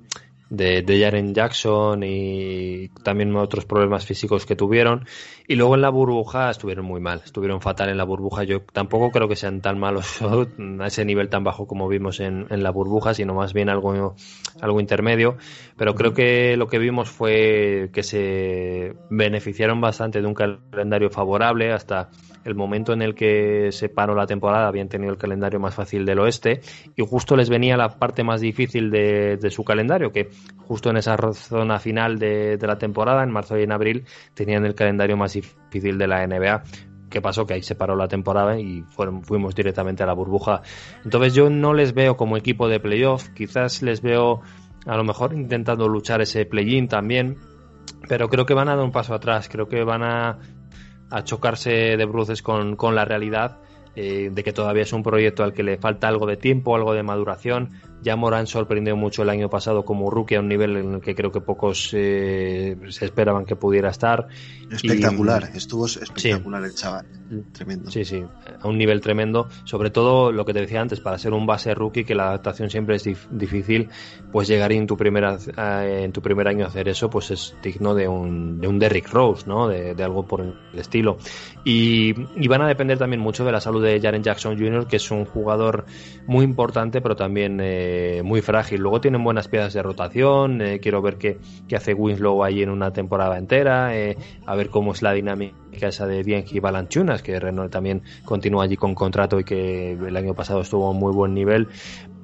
de, de Jaren Jackson y también otros problemas físicos que tuvieron. Y luego en la burbuja estuvieron muy mal, estuvieron fatal en la burbuja. Yo tampoco creo que sean tan malos a ese nivel tan bajo como vimos en, en la burbuja, sino más bien algo, algo intermedio. Pero creo que lo que vimos fue que se beneficiaron bastante de un calendario favorable hasta el momento en el que se paró la temporada habían tenido el calendario más fácil del oeste y justo les venía la parte más difícil de, su calendario, que justo en esa zona final de, la temporada, en marzo y en abril, tenían el calendario más difícil de la NBA. ¿Qué pasó? Que ahí se paró la temporada y fuimos directamente a la burbuja. Entonces yo no les veo como equipo de playoff, quizás les veo a lo mejor intentando luchar ese play-in también, pero creo que van a dar un paso atrás, creo que van a a chocarse de bruces con, con la realidad eh, de que todavía es un proyecto al que le falta algo de tiempo, algo de maduración. Ya Morán sorprendió mucho el año pasado como rookie a un nivel en el que creo que pocos eh, se esperaban que pudiera estar. Espectacular, estuvo espectacular el chaval, tremendo. Sí, sí, a un nivel tremendo. Sobre todo lo que te decía antes, para ser un base rookie, que la adaptación siempre es difícil, pues llegar en tu, primera, eh, en tu primer año a hacer eso, pues es digno de un, de un Derrick Rose, ¿no? De, de algo por el estilo. Y, y van a depender también mucho de la salud de Jaren Jackson Jr., que es un jugador muy importante, pero también eh, muy frágil. Luego tienen buenas piezas de rotación. Eh, quiero ver qué, qué, hace Winslow ahí en una temporada entera. Eh, a ver cómo es la dinámica esa de Bienji Balanchunas, que Renault también continúa allí con contrato y que el año pasado estuvo a muy buen nivel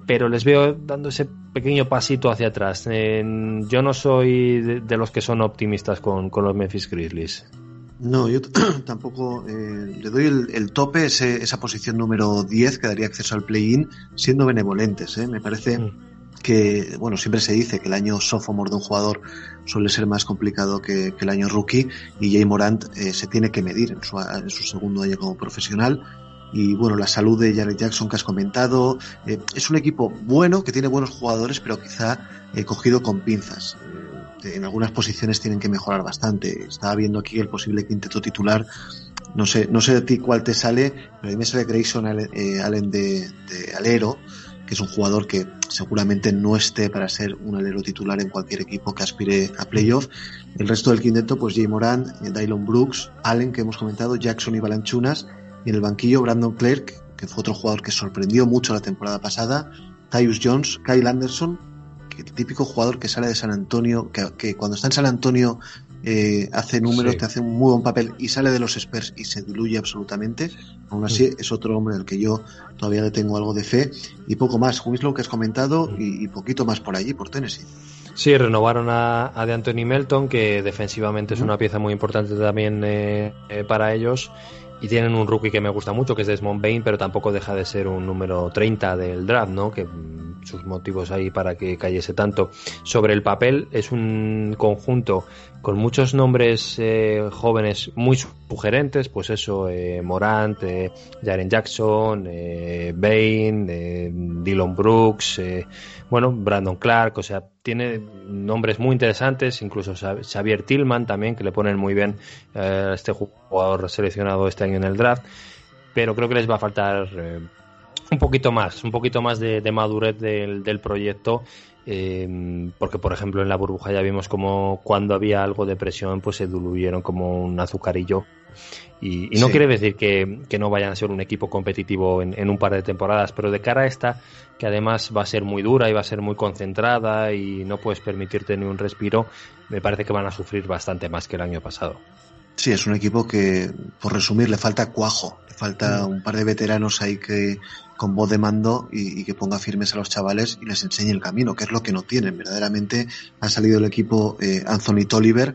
pero les veo dando ese pequeño pasito hacia atrás. yo no soy de, los que son optimistas con, con los Memphis Grizzlies. No, yo tampoco eh, le doy el, tope, esa posición número 10 que daría acceso al play-in, siendo benevolentes. ¿eh? Me parece mm. que, bueno, siempre se dice que el año sophomore de un jugador suele ser más complicado que, el año rookie y Jay Morant eh, se tiene que medir en su, en su, segundo año como profesional. Y bueno, la salud de Jared Jackson que has comentado, eh, es un equipo bueno, que tiene buenos jugadores, pero quizá cogido con pinzas en algunas posiciones tienen que mejorar bastante. Estaba viendo aquí el posible quinteto titular. No sé, no sé de ti cuál te sale, pero a mí me sale Grayson Allen, eh, de, Alero, que es un jugador que seguramente no esté para ser un alero titular en cualquier equipo que aspire a playoff. El resto del quinteto, pues Jay Moran, Dylan Brooks, Allen, que hemos comentado, Jackson y Balanchunas, y en el banquillo Brandon Clark, que fue otro jugador que sorprendió mucho la temporada pasada, Tyus Jones, Kyle Anderson, el típico jugador que sale de San Antonio, que, que cuando está en San Antonio eh, hace números, Sí. te hace un muy buen papel y sale de los Spurs y se diluye absolutamente. Aún así, es otro hombre al que yo todavía le tengo algo de fe y poco más. Winslow que has comentado y, y poquito más por allí, por Tennessee. Sí, renovaron a, a de Anthony Melton, que defensivamente es una pieza muy importante también eh, eh, para ellos. Y tienen un rookie que me gusta mucho, que es Desmond Bain, pero tampoco deja de ser un número 30 del draft, ¿no? Que mm, sus motivos ahí para que cayese tanto. Sobre el papel, es un conjunto con muchos nombres eh, jóvenes muy sugerentes, pues eso, eh, Morant, eh, Jaren Jackson, eh, Bain, eh, Dylan Brooks, eh, bueno, Brandon Clark, o sea, tiene nombres muy interesantes, incluso Xa- Xavier Tillman también, que le ponen muy bien a este jugador seleccionado este año en el draft, pero creo que les va a faltar un poquito más, un poquito más de, madurez del proyecto, eh, porque por ejemplo en la burbuja ya vimos como cuando había algo de presión, pues se diluyeron como un azucarillo. Y, y no Sí. quiere decir que, que no vayan a ser un equipo competitivo en, en un par de temporadas, pero de cara a esta, que además va a ser muy dura y va a ser muy concentrada y no puedes permitirte ni un respiro, me parece que van a sufrir bastante más que el año pasado. Sí, es un equipo que, por resumir, le falta cuajo, le falta un par de veteranos ahí que con voz de mando y, y que ponga firmes a los chavales y les enseñe el camino, que es lo que no tienen. Verdaderamente ha salido el equipo eh, Anthony Tolliver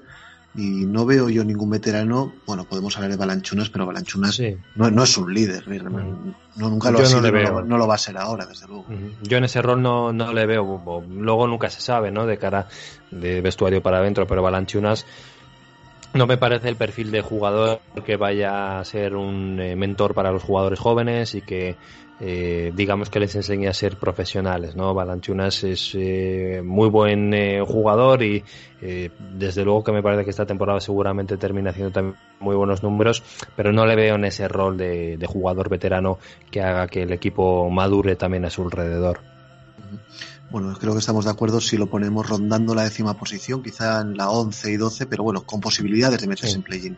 y no veo yo ningún veterano. Bueno, podemos hablar de Balanchunas, pero Balanchunas Sí. no, no es un líder, no, nunca lo Yo ha no sido, le no, veo. no lo va a ser ahora, desde luego. Yo en ese rol no, no le veo. Luego nunca se sabe, ¿no? De cara de vestuario para adentro, pero Balanchunas no me parece el perfil de jugador que vaya a ser un eh, mentor para los jugadores jóvenes y que eh, digamos que les enseñe a ser profesionales, ¿no? Balanchunas es eh, muy buen eh, jugador y eh, desde luego que me parece que esta temporada seguramente termina haciendo también muy buenos números, pero no le veo en ese rol de, de jugador veterano que haga que el equipo madure también a su alrededor. Bueno, creo que estamos de acuerdo si lo ponemos rondando la décima posición, quizá en la 11 y 12, pero bueno, con posibilidades de meterse Sí. en play-in.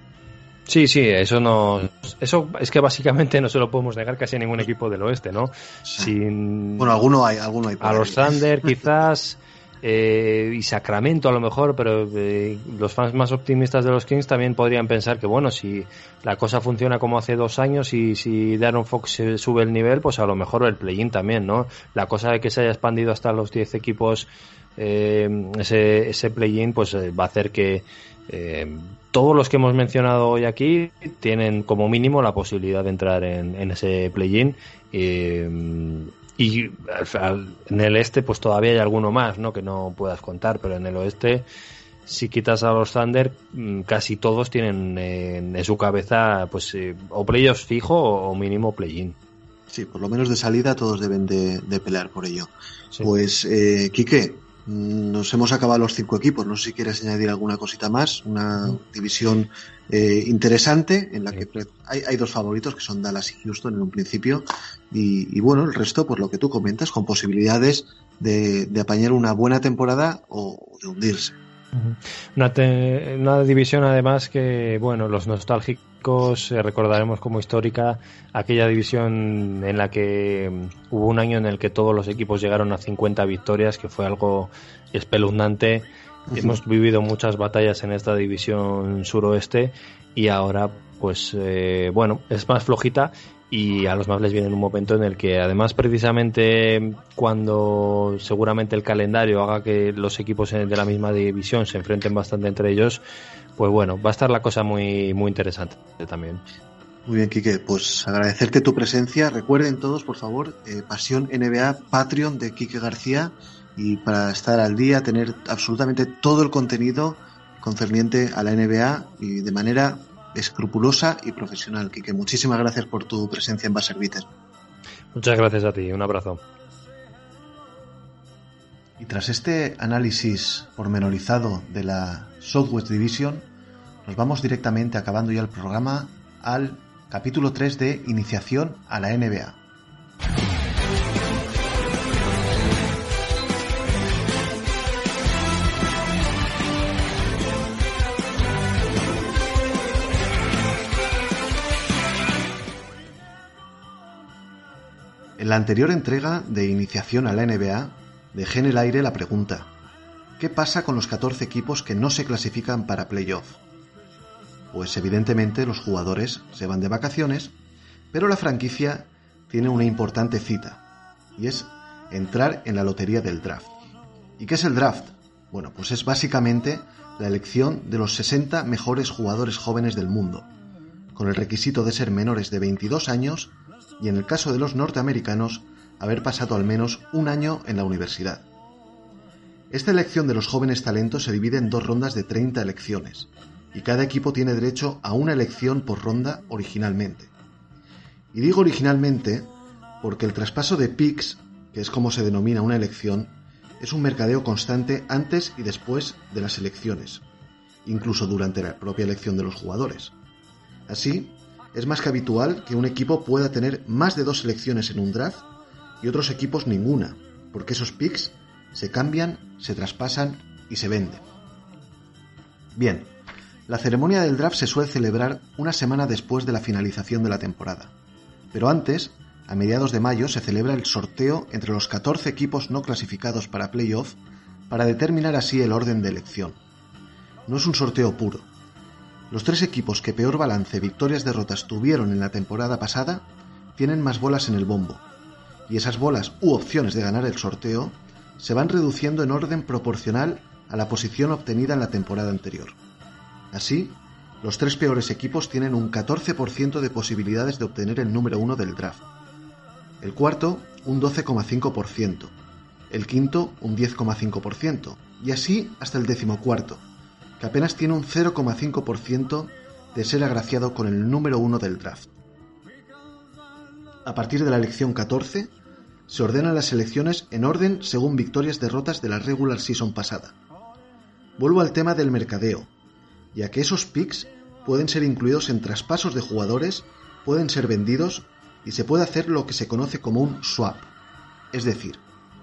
Sí, sí, eso no, eso es que básicamente no se lo podemos negar casi a ningún equipo del oeste, ¿no? Sin Bueno, alguno hay, alguno hay. a los Thunder quizás eh, y Sacramento a lo mejor, pero eh, los fans más optimistas de los Kings también podrían pensar que bueno, si la cosa funciona como hace dos años y si Darren Fox sube el nivel, pues a lo mejor el play-in también, ¿no? La cosa de que se haya expandido hasta los 10 equipos eh, ese, ese play-in pues eh, va a hacer que eh, todos los que hemos mencionado hoy aquí tienen como mínimo la posibilidad de entrar en, en ese play-in y en el este pues todavía hay alguno más no que no puedas contar pero en el oeste si quitas a los Thunder mm, casi todos tienen en su cabeza pues o playoffs fijo o, mínimo play-in Sí, por lo menos de salida todos deben de, de pelear por ello. Sí. Pues, eh, Quique, nos hemos acabado los cinco equipos. No sé si quieres añadir alguna cosita más. Una división eh, interesante en la que hay, hay dos favoritos que son Dallas y Houston en un principio. Y, y bueno, el resto, pues lo que tú comentas, con posibilidades de, de apañar una buena temporada o de hundirse. Una, te- una división además que, bueno, los nostálgicos recordaremos como histórica aquella división en la que mm, hubo un año en el que todos los equipos llegaron a 50 victorias, que fue algo espeluznante. Hemos vivido muchas batallas en esta división suroeste y ahora, pues, eh, bueno, es más flojita y a los Mavericks viene un momento en el que además precisamente cuando seguramente el calendario haga que los equipos de la misma división se enfrenten bastante entre ellos, pues bueno, va a estar la cosa muy muy interesante también. Muy bien, Quique, pues agradecerte tu presencia. Recuerden todos, por favor, eh, Pasión NBA Patreon de Quique García y para estar al día, tener absolutamente todo el contenido concerniente a la NBA y de manera escrupulosa y profesional. Quique, muchísimas gracias por tu presencia en Baservites. Muchas gracias a ti, un abrazo. Y tras este análisis pormenorizado de la Southwest Division, nos vamos directamente, acabando ya el programa, al capítulo 3 de Iniciación a la NBA. En la anterior entrega de iniciación a la NBA, dejé en el aire la pregunta, ¿qué pasa con los 14 equipos que no se clasifican para playoff? Pues evidentemente los jugadores se van de vacaciones, pero la franquicia tiene una importante cita, y es entrar en la lotería del draft. ¿Y qué es el draft? Bueno, pues es básicamente la elección de los 60 mejores jugadores jóvenes del mundo, con el requisito de ser menores de 22 años y en el caso de los norteamericanos, haber pasado al menos un año en la universidad. Esta elección de los jóvenes talentos se divide en dos rondas de 30 elecciones, y cada equipo tiene derecho a una elección por ronda originalmente. Y digo originalmente porque el traspaso de picks, que es como se denomina una elección, es un mercadeo constante antes y después de las elecciones, incluso durante la propia elección de los jugadores. Así, es más que habitual que un equipo pueda tener más de dos selecciones en un draft y otros equipos ninguna, porque esos picks se cambian, se traspasan y se venden. Bien, la ceremonia del draft se suele celebrar una semana después de la finalización de la temporada, pero antes a mediados de mayo se celebra el sorteo entre los 14 equipos no clasificados para playoff para determinar así el orden de elección. No es un sorteo puro. Los tres equipos que peor balance victorias-derrotas tuvieron en la temporada pasada tienen más bolas en el bombo, y esas bolas u opciones de ganar el sorteo se van reduciendo en orden proporcional a la posición obtenida en la temporada anterior. Así, los tres peores equipos tienen un 14% de posibilidades de obtener el número uno del draft el cuarto un 12,5%, el quinto un 10,5% y así hasta el decimocuarto, que apenas tiene un 0,5% de ser agraciado con el número uno del draft. A partir de la elección 14, se ordenan las elecciones en orden según victorias-derrotas de la regular season pasada. Vuelvo al tema del mercadeo, ya que esos picks pueden ser incluidos en traspasos de jugadores, pueden ser vendidos y se puede hacer lo que se conoce como un swap. Es decir,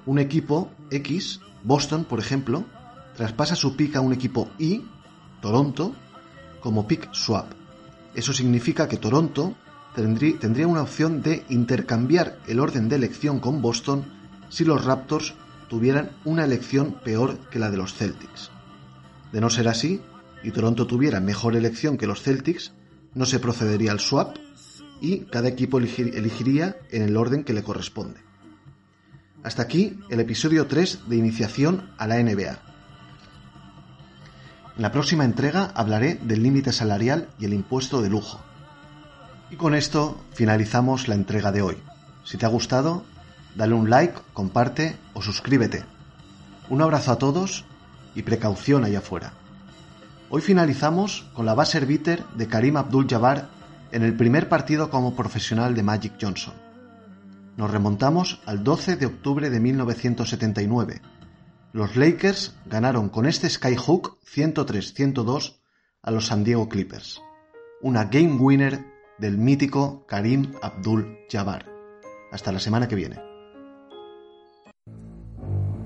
un equipo X, Boston por ejemplo, traspasa su pick a un equipo Y, Toronto, como pick swap. Eso significa que Toronto tendría una opción de intercambiar el orden de elección con Boston si los Raptors tuvieran una elección peor que la de los Celtics. De no ser así, y Toronto tuviera mejor elección que los Celtics, no se procedería al swap, y cada equipo elegiría en el orden que le corresponde. Hasta aquí el episodio 3 de iniciación a la NBA. En la próxima entrega hablaré del límite salarial y el impuesto de lujo. Y con esto finalizamos la entrega de hoy. Si te ha gustado, dale un like, comparte o suscríbete. Un abrazo a todos y precaución allá afuera. Hoy finalizamos con la base bitter de Karim Abdul-Jabbar en el primer partido como profesional de Magic Johnson. Nos remontamos al 12 de octubre de 1979. Los Lakers ganaron con este skyhook 103-102 a los San Diego Clippers. Una game winner del mítico Karim Abdul-Jabbar. Hasta la semana que viene.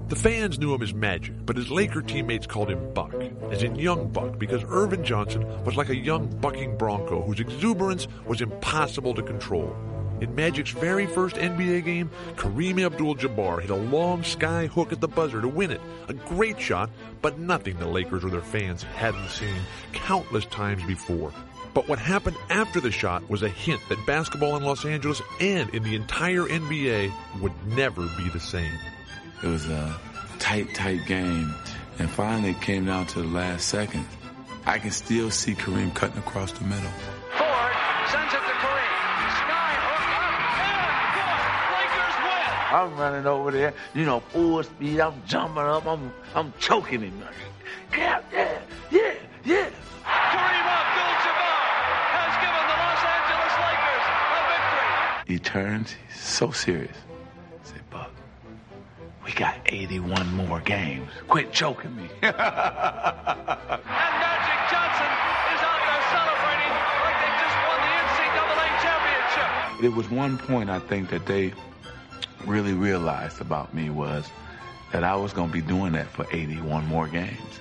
The fans knew him as Magic, but his Laker teammates called him Buck, as in Young Buck, because Irvin Johnson was like a young bucking bronco whose exuberance was impossible to control. In Magic's very first NBA game, Kareem Abdul-Jabbar hit a long sky hook at the buzzer to win it. A great shot, but nothing the Lakers or their fans hadn't seen countless times before. But what happened after the shot was a hint that basketball in Los Angeles and in the entire NBA would never be the same. It was a tight, tight game. And finally it came down to the last second. I can still see Kareem cutting across the middle. Ford sends it to Kareem. Sky hook up and good. Lakers win. I'm running over there, you know, full speed. I'm jumping up. I'm I'm choking him. Yeah, yeah, yeah, yeah. He turns, he's so serious. I say, Buck, we got 81 more games. Quit choking me. And Magic Johnson is out there celebrating like they just won the NCAA championship. There was one point I think that they really realized about me was that I was going to be doing that for 81 more games.